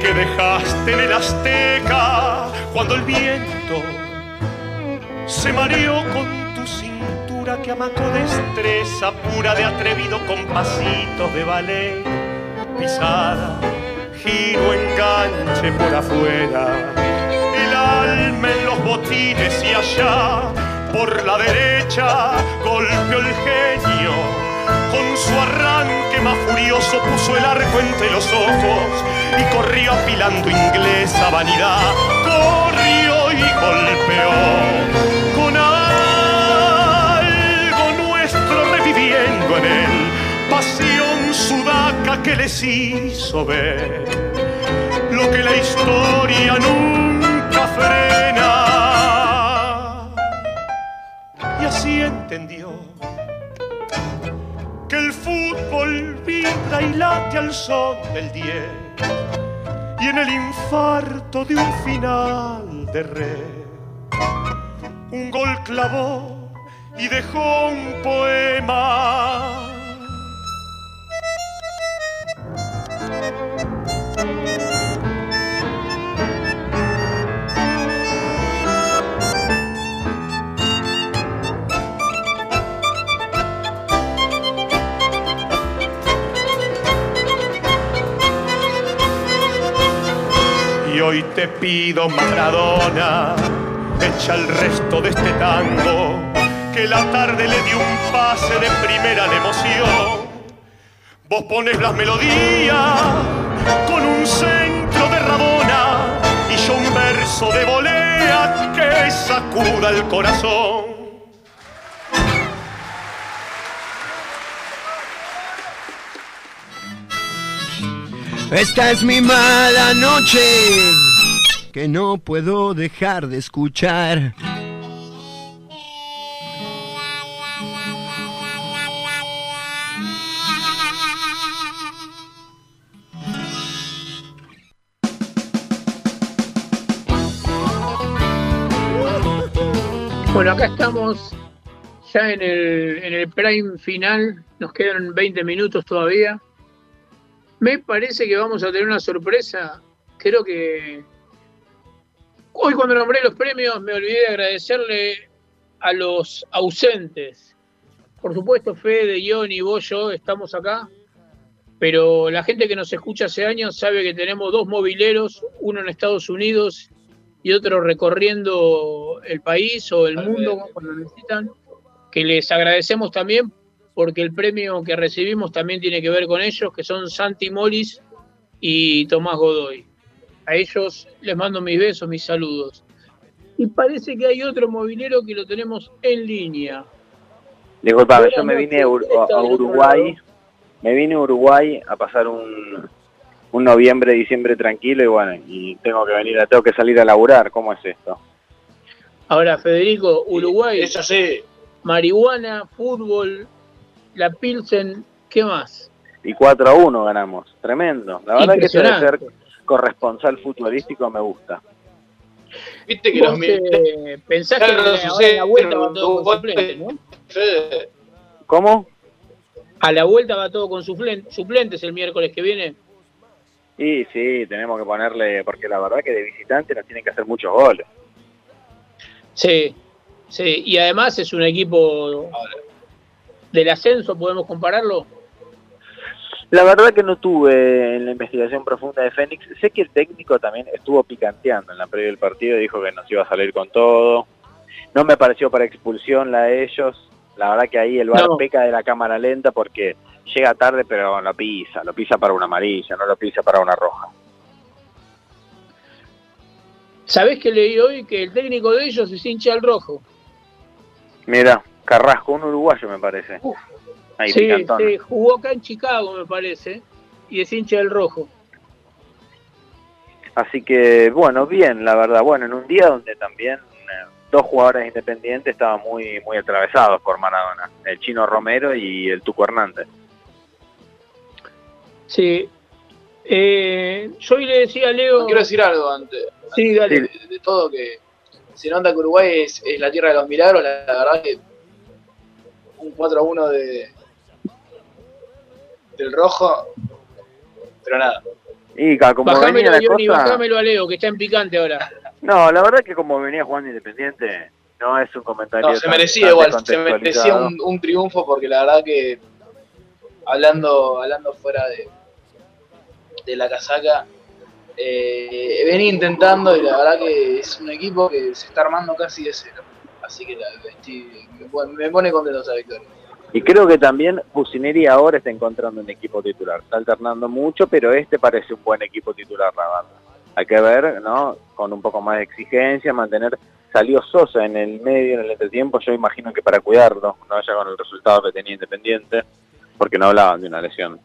que dejaste en el Azteca cuando el viento se mareó con tu cintura que amacó destreza pura de atrevido con pasitos de ballet, pisada, giro, enganche por afuera, el alma en los botines y allá por la derecha golpeó el genio. Con su arranque más furioso puso el arco entre los ojos y corrió apilando inglesa vanidad. Corrió y golpeó que les hizo ver lo que la historia nunca frena. Y así entendió que el fútbol vibra y late al son del 10 y en el infarto de un final de red un gol clavó y dejó un poema. Hoy te pido, Maradona, echa el resto de este tango, que la tarde le dio un pase de primera la emoción. Vos pones las melodías con un centro de Rabona y yo un verso de volea que sacuda el corazón. Esta es mi mala noche que no puedo dejar de escuchar. Bueno, acá estamos ya en el, en el prime final, nos quedan 20 minutos todavía. Me parece que vamos a tener una sorpresa. Creo que hoy cuando nombré los premios me olvidé de agradecerle a los ausentes. Por supuesto, Fede, Johnny, vos, yo estamos acá. Pero la gente que nos escucha hace años sabe que tenemos dos mobileros, uno en Estados Unidos y otro recorriendo el país o el mundo cuando necesitan, que les agradecemos también porque el premio que recibimos también tiene que ver con ellos, que son Santi Molis y Tomás Godoy. A ellos les mando mis besos, mis saludos. Y parece que hay otro movilero que lo tenemos en línea. Disculpame, yo me vine a, Ur- a Uruguay, me vine a Uruguay a pasar un, un noviembre, diciembre tranquilo y bueno, y tengo que venir, tengo que salir a laburar, ¿cómo es esto? Ahora, Federico, Uruguay, Eso sí, marihuana, fútbol, la Pilsen, ¿qué más? Y 4 a 1 ganamos, tremendo. La verdad que eso de ser corresponsal futbolístico me gusta. viste que los eh, pensás que ahora sucede, a la vuelta va todo con suplentes, ¿no? ¿Cómo? A la vuelta va todo con suplen- suplentes el miércoles que viene. Y sí, tenemos que ponerle, porque la verdad que de visitante nos tienen que hacer muchos goles. Sí, sí. Y además es un equipo del ascenso, podemos compararlo. La verdad que no tuve en la investigación profunda de Fénix. Sé que el técnico también estuvo picanteando en la previa del partido, dijo que nos iba a salir con todo. No me pareció para expulsión la de ellos. La verdad que ahí el No. peca de la cámara lenta porque llega tarde pero lo pisa, lo pisa para una amarilla, no lo pisa para una roja. ¿Sabés que leí hoy que el técnico de ellos es hincha al rojo? Mira, Carrasco, un uruguayo me parece. Ahí sí, picantón. sí, jugó acá en Chicago, me parece, y es hincha del rojo. Así que, bueno, bien, la verdad. Bueno, en un día donde también eh, dos jugadores independientes estaban muy, muy atravesados por Maradona, el chino Romero y el Tuco Hernández. Sí. Eh, yo hoy le decía a Leo. Quiero decir algo antes. Sí, dale. De, de todo que se nota que Uruguay es, es la tierra de los milagros, la, la verdad que un 4 a 1 de del rojo, pero nada. Y como Bajámelo, venía la Johnny, cosa... bajámelo a Leo, que está en picante ahora. No, la verdad que como venía jugando Independiente, no es un comentario No, se tan- merecía tan igual, se merecía un triunfo porque la verdad que hablando, hablando fuera de, de la casaca, eh, venía intentando y la verdad que es un equipo que se está armando casi de cero. Así que la, estoy- me, pone- contento esa victoria. Y creo que también Pusineri ahora está encontrando un equipo titular. Está alternando mucho, pero este parece un buen equipo titular, la verdad. Hay que ver, ¿no? Con un poco más de exigencia, mantener... Salió Sosa en el medio, en el entretiempo, yo imagino que para cuidarlo, no vaya con el resultado que tenía Independiente, porque no hablaban de una lesión.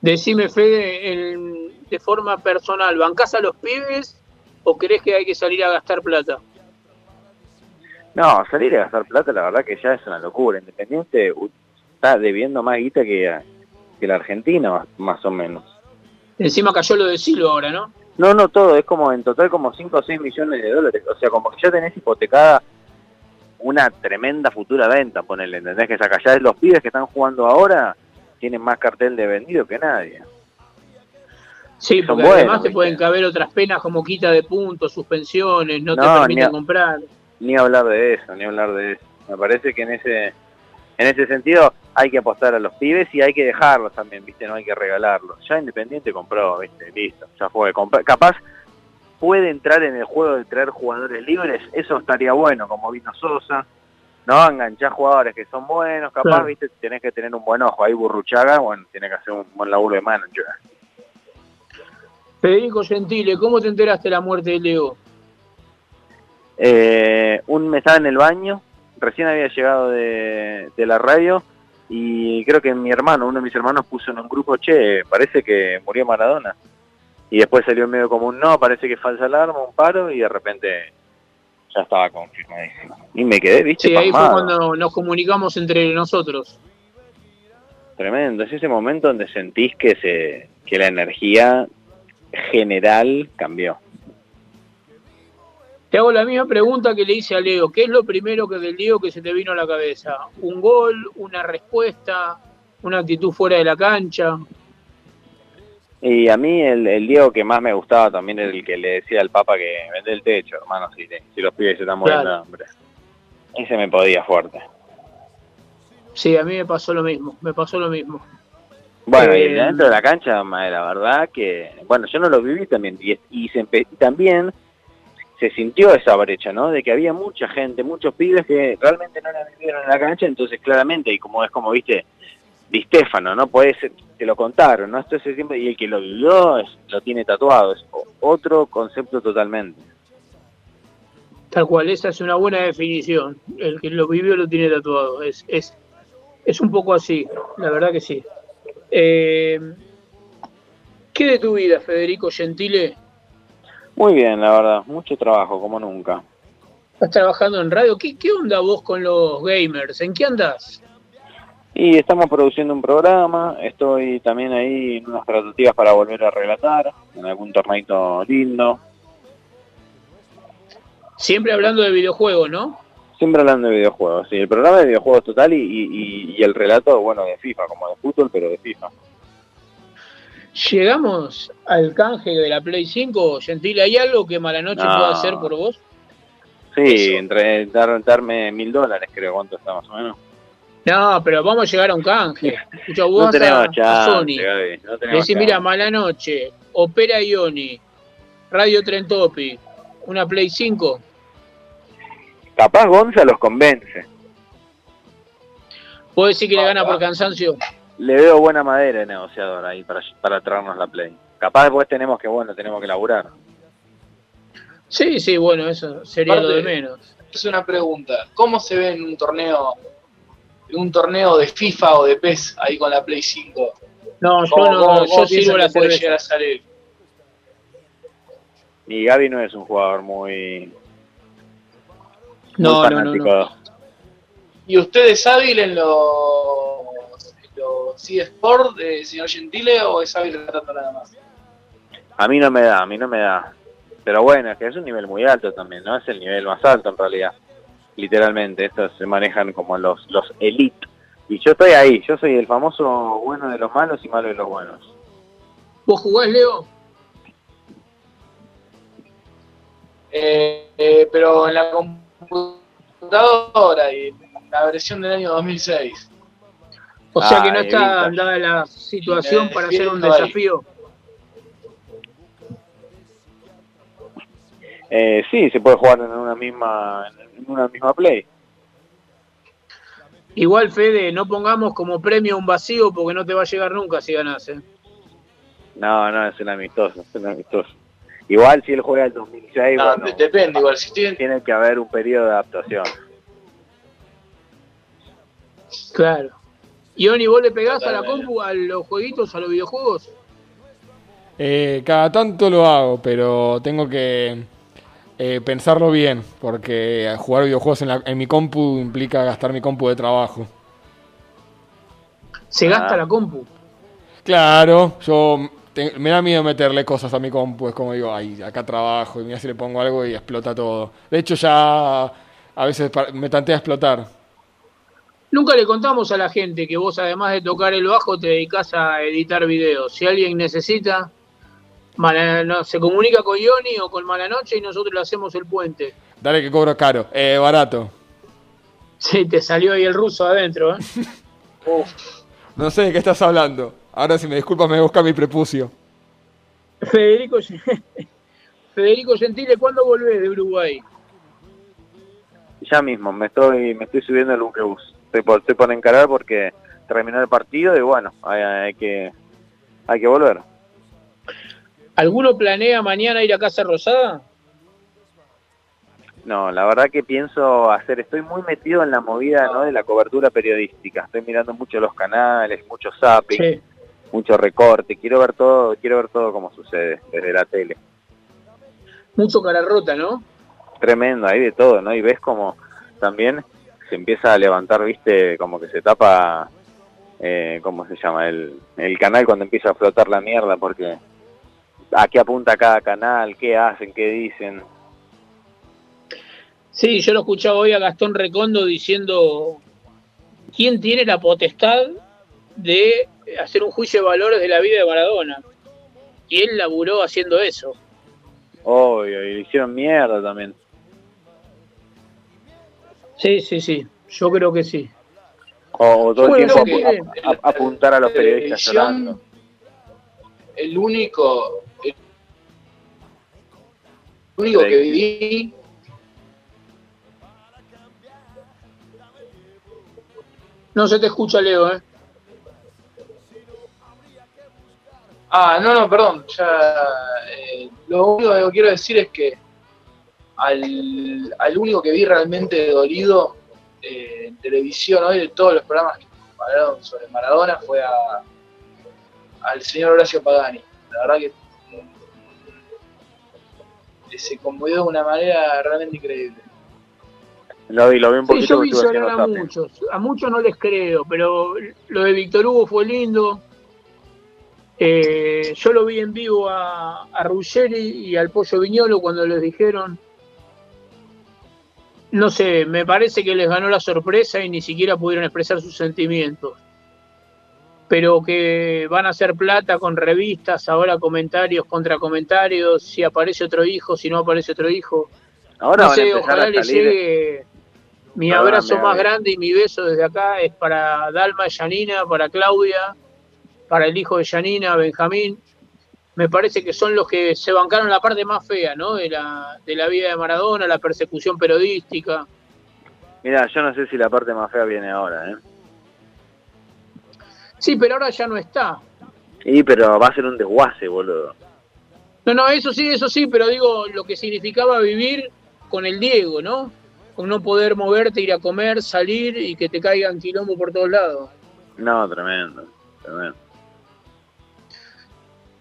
Decime, Fede, el- de forma personal, ¿bancás a los pibes o crees que hay que salir a gastar plata? No, salir a gastar plata, la verdad que ya es una locura. Independiente está debiendo más guita que, que la Argentina, más, o menos. Encima cayó lo de Silva ahora, ¿no? No, no todo, es como en total como 5 o 6 millones de dólares. O sea, como que ya tenés hipotecada una tremenda futura venta, ponele, ¿entendés? Que saca ya los pibes que están jugando ahora tienen más cartel de vendido que nadie. Sí, porque buenos, además te pueden caber otras penas como quita de puntos, suspensiones, no, te permiten comprar. Ni hablar de eso, ni hablar de eso. Me parece que en ese en ese sentido hay que apostar a los pibes y hay que dejarlos también, ¿viste? No hay que regalarlos. Ya Independiente compró, ¿viste? Listo, ya fue. Compa- Capaz puede entrar en el juego de traer jugadores libres, eso estaría bueno, como vino Sosa. No, enganchar jugadores que son buenos, capaz. ¿viste? Tenés que tener un buen ojo. Ahí Burruchaga, bueno, tiene que hacer un buen laburo de manager. Federico Gentile, ¿cómo te enteraste de la muerte de Leo? Eh, un me estaba en el baño, recién había llegado de, de la radio y creo que mi hermano, uno de mis hermanos puso en un grupo, che, parece que murió Maradona. Y después salió medio como un no, parece que falsa alarma, un paro y de repente ya estaba confirmadísimo. Y me quedé, viste, Sí, ahí fue cuando nos comunicamos entre nosotros. Tremendo, es ese momento donde sentís que se que la energía general cambió. Te hago la misma pregunta que le hice a Leo. ¿Qué es lo primero que del Leo que se te vino a la cabeza? ¿Un gol? ¿Una respuesta? ¿Una actitud fuera de la cancha? Y a mí el, el Diego que más me gustaba también era el que le decía al Papa que vende el techo, hermano, si, si los pibes se están muriendo de Claro. hambre. Ese me podía fuerte. Sí, a mí me pasó lo mismo. Me pasó lo mismo. Bueno, y Eh, dentro de la cancha, la verdad que, bueno, yo no lo viví también, y, y se y también se sintió esa brecha, ¿no? De que había mucha gente, muchos pibes que realmente no la vivieron en la cancha, entonces claramente, y como es como, viste, Di Stefano, ¿no? Ser, te lo contaron, ¿no? Esto es siempre, y el que lo vivió es- lo tiene tatuado, es otro concepto totalmente. Tal cual, esa es una buena definición. El que lo vivió lo tiene tatuado. Es, es, es un poco así, la verdad que sí. Eh, ¿Qué de tu vida, Federico Gentile? Muy bien, la verdad, mucho trabajo, como nunca. ¿Estás trabajando en radio? ¿Qué, qué onda vos con los gamers? ¿En qué andás? Y estamos produciendo un programa, estoy también ahí en unas tratativas para volver a relatar, en algún torneito lindo. Siempre hablando de videojuegos, ¿no? Siempre hablando de videojuegos, sí, el programa de videojuegos total y, y- y- y el relato, bueno, de FIFA, como de fútbol, pero de FIFA. Llegamos al canje de la Play 5. Gentile, ¿hay algo que Malanoche No. pueda hacer por vos? Sí, entre dar, darme mil dólares, creo, ¿cuánto está más o menos? No, pero vamos a llegar a un canje. Escucha, vos No a, tenemos a Sony. Gaby, no tenemos Decís, mira, Malanoche, Opera Ioni, Radio Trentopi, una Play 5. Capaz Gonza los convence. ¿Puedo decir que le gana por cansancio? Le veo buena madera de negociador ahí para, para traernos la play. Capaz después tenemos que, bueno, tenemos que laburar. Sí, sí, bueno, eso sería lo de menos. Es una pregunta. ¿Cómo se ve en un torneo en un torneo de FIFA o de PES ahí con la Play 5? No, yo ¿Cómo- no, cómo- yo cómo sirvo la puede llegar a salir? Y Gaby no es un jugador muy, No, muy no, no. ¿Y usted es hábil en los, en los eSport, eh, señor Gentile, o es hábil tratando nada más? A mí no me da, a mí no me da. Pero bueno, es que es un nivel muy alto también, ¿no? Es el nivel más alto en realidad. Literalmente, estos se manejan como los, los elite. Y yo estoy ahí, yo soy el famoso bueno de los malos y malo de los buenos. ¿Vos jugás, Leo? Eh, eh, pero en la computadora y en la versión del año 2006. O sea que no está evita. dada la situación Me para hacer un desafío. Eh, sí, se puede jugar en una misma en una misma play. Igual, Fede, no pongamos como premio un vacío porque no te va a llegar nunca si ganás. ¿eh? No, no, es un amistoso, es un amistoso. Igual si él juega el 2006, No, bueno, de- depende, igual. Si tienen, tiene que haber un periodo de adaptación. Claro. ¿Y Oni, vos le pegás a la compu, a los jueguitos, a los videojuegos? Eh, cada tanto lo hago, pero tengo que eh, pensarlo bien, porque jugar videojuegos en, la- en mi compu implica gastar mi compu de trabajo. Se gasta Ah. la compu. Claro, yo te- me da miedo meterle cosas a mi compu, es como digo, ay, acá trabajo, y mira si le pongo algo y explota todo. De hecho ya a veces me tantea explotar. Nunca le contamos a la gente que vos, además de tocar el bajo, te dedicás a editar videos. Si alguien necesita, Mala- no, se comunica con Ioni o con Malanoche y nosotros le hacemos el puente. Dale que cobro caro, eh, barato. Sí, te salió ahí el ruso adentro, ¿eh? *laughs* No sé de qué estás hablando. Ahora si me disculpas me voy a buscar mi prepucio. Federico, *laughs* Federico Gentile, ¿cuándo volvés de Uruguay? Ya mismo, me estoy me estoy subiendo el buquebus. Estoy por, estoy por encarar porque terminó el partido y bueno, hay, hay que hay que volver. ¿Alguno planea mañana ir a Casa Rosada? No, la verdad que pienso hacer, estoy muy metido en la movida ¿no? de la cobertura periodística. Estoy mirando mucho los canales, mucho zapping, Sí. mucho recorte. Quiero ver todo, quiero ver todo cómo sucede desde la tele. Mucho cara rota, ¿no? Tremendo, hay de todo, ¿no? Y ves como también se empieza a levantar, viste, como que se tapa, eh, ¿cómo se llama? El, el canal cuando empieza a flotar la mierda, porque a qué apunta cada canal, qué hacen, qué dicen. Sí, yo lo escuchaba hoy a Gastón Recondo diciendo quién tiene la potestad de hacer un juicio de valores de la vida de Maradona. Y él laburó haciendo eso. Obvio, y le hicieron mierda también. Sí, sí, sí. Yo creo que sí. O, todo el tiempo creo apu- que- a- a- apuntar a los periodistas llorando. el único, el único que viví No se te escucha, Leo, ¿eh? Ah, no, no, perdón. Ya, eh, lo único que quiero decir es que al, al único que vi realmente dolido eh, en televisión hoy de todos los programas que hablaron sobre Maradona fue a, al señor Horacio Pagani. La verdad que eh, se conmovió de una manera realmente increíble. Lo vi, lo vi un Sí, poquito yo porque vi llorar a muchos. A muchos no les creo, pero lo de Víctor Hugo fue lindo. Eh, yo lo vi en vivo a, a Ruggeri y al Pollo Viñolo cuando les dijeron. No sé, me parece que les ganó la sorpresa y ni siquiera pudieron expresar sus sentimientos. Pero que van a hacer plata con revistas, ahora comentarios contra comentarios, si aparece otro hijo, si no aparece otro hijo. Ahora no van sé, ojalá a le salir- llegue mi Perdóname, abrazo más Abel. grande y mi beso desde acá es para Dalma, Yanina, para Claudia, para el hijo de Yanina, Benjamín. Me parece que son los que se bancaron la parte más fea, ¿no? De la, de la vida de Maradona, la persecución periodística. Mira, yo no sé si la parte más fea viene ahora, ¿eh? Sí, pero ahora ya no está. Y pero va a ser un desguace, boludo. No, no, eso sí, eso sí, pero digo lo que significaba vivir con el Diego, ¿no? Con no poder moverte, ir a comer, salir y que te caigan quilombo por todos lados. No, tremendo, tremendo.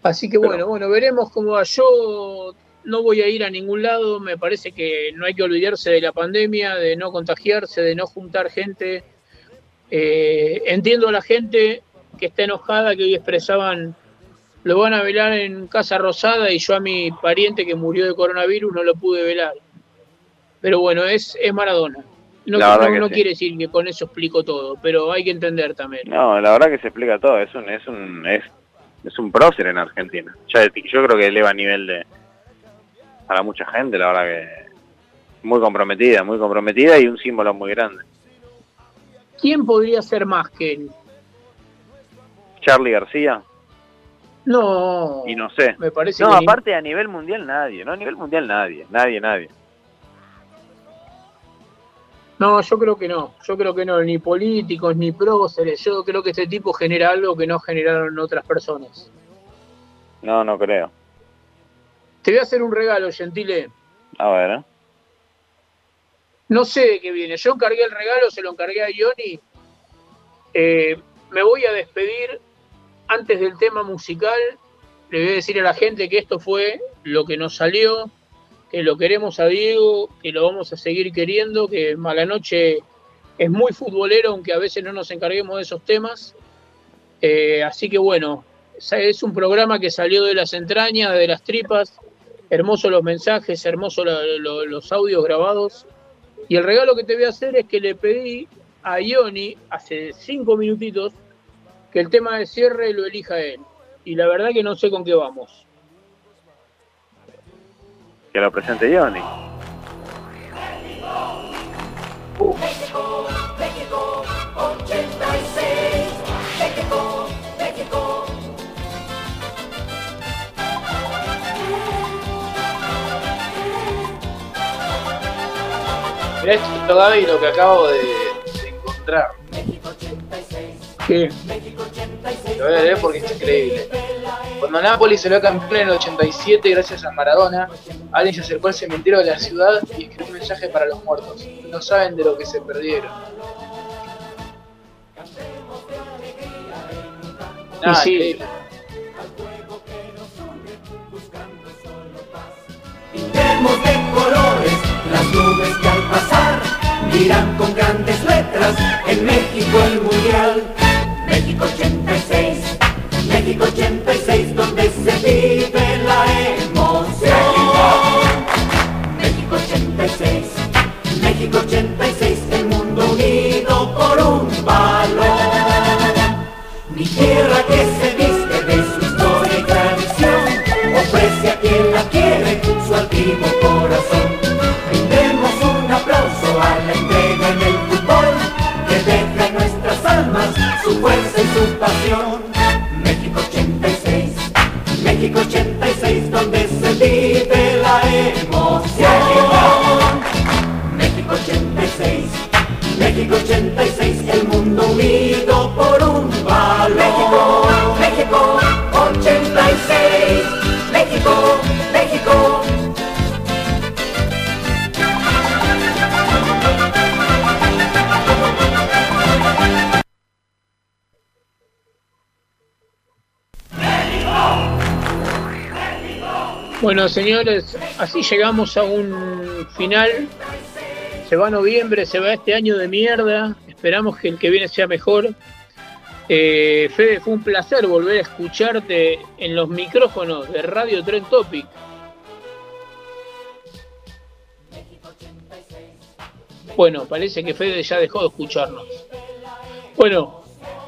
Así que bueno, bueno, veremos cómo va. Yo no voy a ir a ningún lado, me parece que no hay que olvidarse de la pandemia, de no contagiarse, de no juntar gente. Eh, entiendo a la gente que está enojada, que hoy expresaban, lo van a velar en Casa Rosada y yo a mi pariente que murió de coronavirus no lo pude velar. Pero bueno, es, es Maradona. No, La verdad no- que no sí. quiere decir que con eso explico todo, pero hay que entender también. No, la verdad que se explica todo. Es un, es un, es, es un prócer en Argentina. Ya, yo creo que eleva a nivel de para mucha gente, la verdad que muy comprometida, muy comprometida y un símbolo muy grande. ¿Quién podría ser más que él? Charlie García No, y no sé. me parece No, que ni- aparte a nivel mundial nadie, no a nivel mundial nadie, nadie, nadie. No, yo creo que no. Yo creo que no, ni políticos, ni próceres. Yo creo que este tipo genera algo que no generaron otras personas. No, no creo. Te voy a hacer un regalo, Gentile. A ver, ¿eh? No sé de qué viene. Yo encargué el regalo, se lo encargué a Ioni. Eh, me voy a despedir antes del tema musical. Le voy a decir a la gente que esto fue lo que nos salió, que lo queremos a Diego, que lo vamos a seguir queriendo, que Malanoche es muy futbolero, aunque a veces no nos encarguemos de esos temas. Eh, así que bueno, es un programa que salió de las entrañas, de las tripas. Hermosos los mensajes, hermosos lo- lo- los audios grabados. Y el regalo que te voy a hacer es que le pedí a Ioni hace cinco minutitos que el tema de cierre lo elija él. Y la verdad que no sé con qué vamos. Que lo presente Johnny. México, México, 86. México, México. Mirá esto, Gaby, lo que acabo de, de encontrar. ¿Qué? Lo voy a leer porque es increíble. Cuando Napoli se lo campeón en el 87 gracias a Maradona, alguien se acercó al cementerio de la ciudad y escribió un mensaje para los muertos. No saben de lo que se perdieron. Nada, sí. increíble. Pintemos de colores las nubes que al pasar dirán con grandes letras en México el mundial. México 86, México 86, donde se vive la emoción. México 86, México 86, el mundo unido por un balón. Mi tierra que se viste de su historia y tradición, ofrece a quien la quiere su altivo corazón. Su fuerza y su pasión. Señores, así llegamos a un final. Se va noviembre, se va este año de mierda. Esperamos que el que viene sea mejor. Eh, Fede, fue un placer volver a escucharte en los micrófonos de Radio Tren Topic. Bueno, parece que Fede ya dejó de escucharnos. Bueno,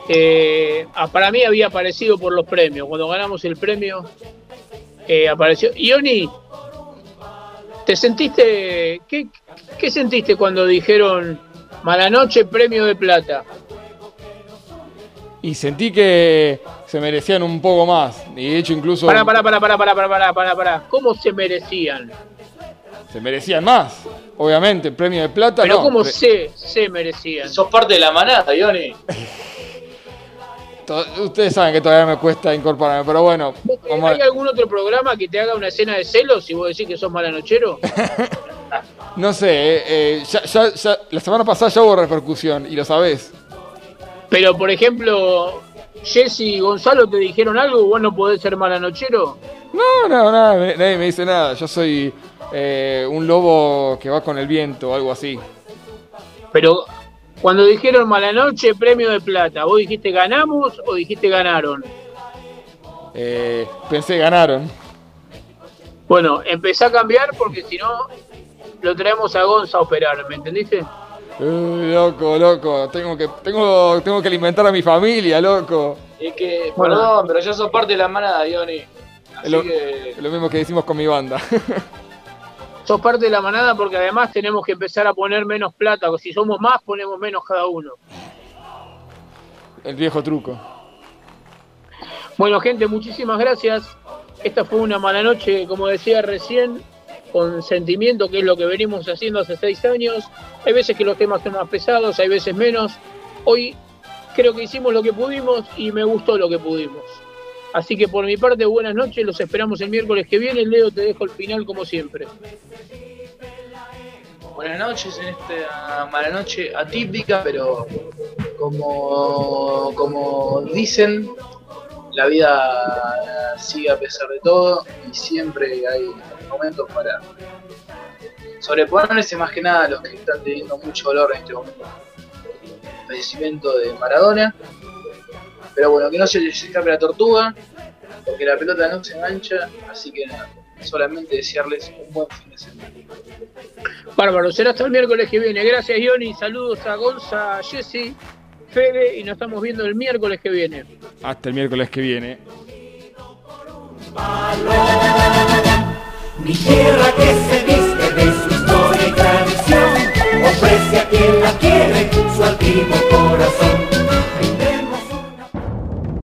eh, ah, para mí había aparecido por los premios. Cuando ganamos el premio, eh, apareció. Ioni, ¿te sentiste. ¿qué, ¿Qué sentiste cuando dijeron mala noche, premio de plata? Y sentí que se merecían un poco más. Y de hecho incluso Pará, pará, pará, pará, pará, pará, pará, pará, pará. ¿Cómo se merecían? se merecían más. Obviamente, premio de plata Pero no. ¿cómo Pre- se, se merecían? Sos parte de la manada, Ioni. *laughs* Ustedes saben que todavía me cuesta incorporarme, pero bueno, vamos a- ¿Hay algún otro programa que te haga una escena de celos y vos decís que sos malanochero? *laughs* no sé, eh, eh, ya, ya- ya- la semana pasada ya hubo repercusión y lo sabés. Pero, por ejemplo, Jesse y Gonzalo te dijeron algo, vos no podés ser malanochero. No, no, me- nadie me dice nada. Yo soy eh, un lobo que va con el viento o algo así. Pero cuando dijeron mala noche, premio de plata, ¿vos dijiste ganamos o dijiste ganaron? Eh, pensé ganaron. Bueno, empecé a cambiar porque si no, lo traemos a Gonza a operar, ¿me entendiste? Eh, loco, loco, tengo que, tengo, tengo que alimentar a mi familia, loco. Es que, Bueno. perdón, pero yo sos parte de la manada, Johnny. Así Es lo, que. es lo mismo que decimos con mi banda. *laughs* Sos parte de la manada porque además tenemos que empezar a poner menos plata, porque si somos más, ponemos menos cada uno. el viejo truco. Bueno, gente, muchísimas gracias. Esta fue una mala noche, como decía recién, con sentimiento, que es lo que venimos haciendo hace seis años. Hay veces que los temas son más pesados, hay veces menos. Hoy creo que hicimos lo que pudimos y me gustó lo que pudimos. Así que por mi parte, buenas noches, los esperamos el miércoles que viene. Leo, te dejo el final como siempre. Buenas noches en esta mala noche atípica, pero como, como dicen, la vida sigue a pesar de todo y siempre hay momentos para sobreponerse más que nada a los que están teniendo mucho dolor en este momento. El fallecimiento de Maradona. Pero bueno, que no se les escape la tortuga, porque la pelota no se engancha, así que nada, solamente desearles un buen fin de semana. Bárbaro, será hasta el miércoles que viene. Gracias, Ioni. Saludos a Gonza, a Jesse, Fede, y nos estamos viendo el miércoles que viene. Hasta el miércoles que viene.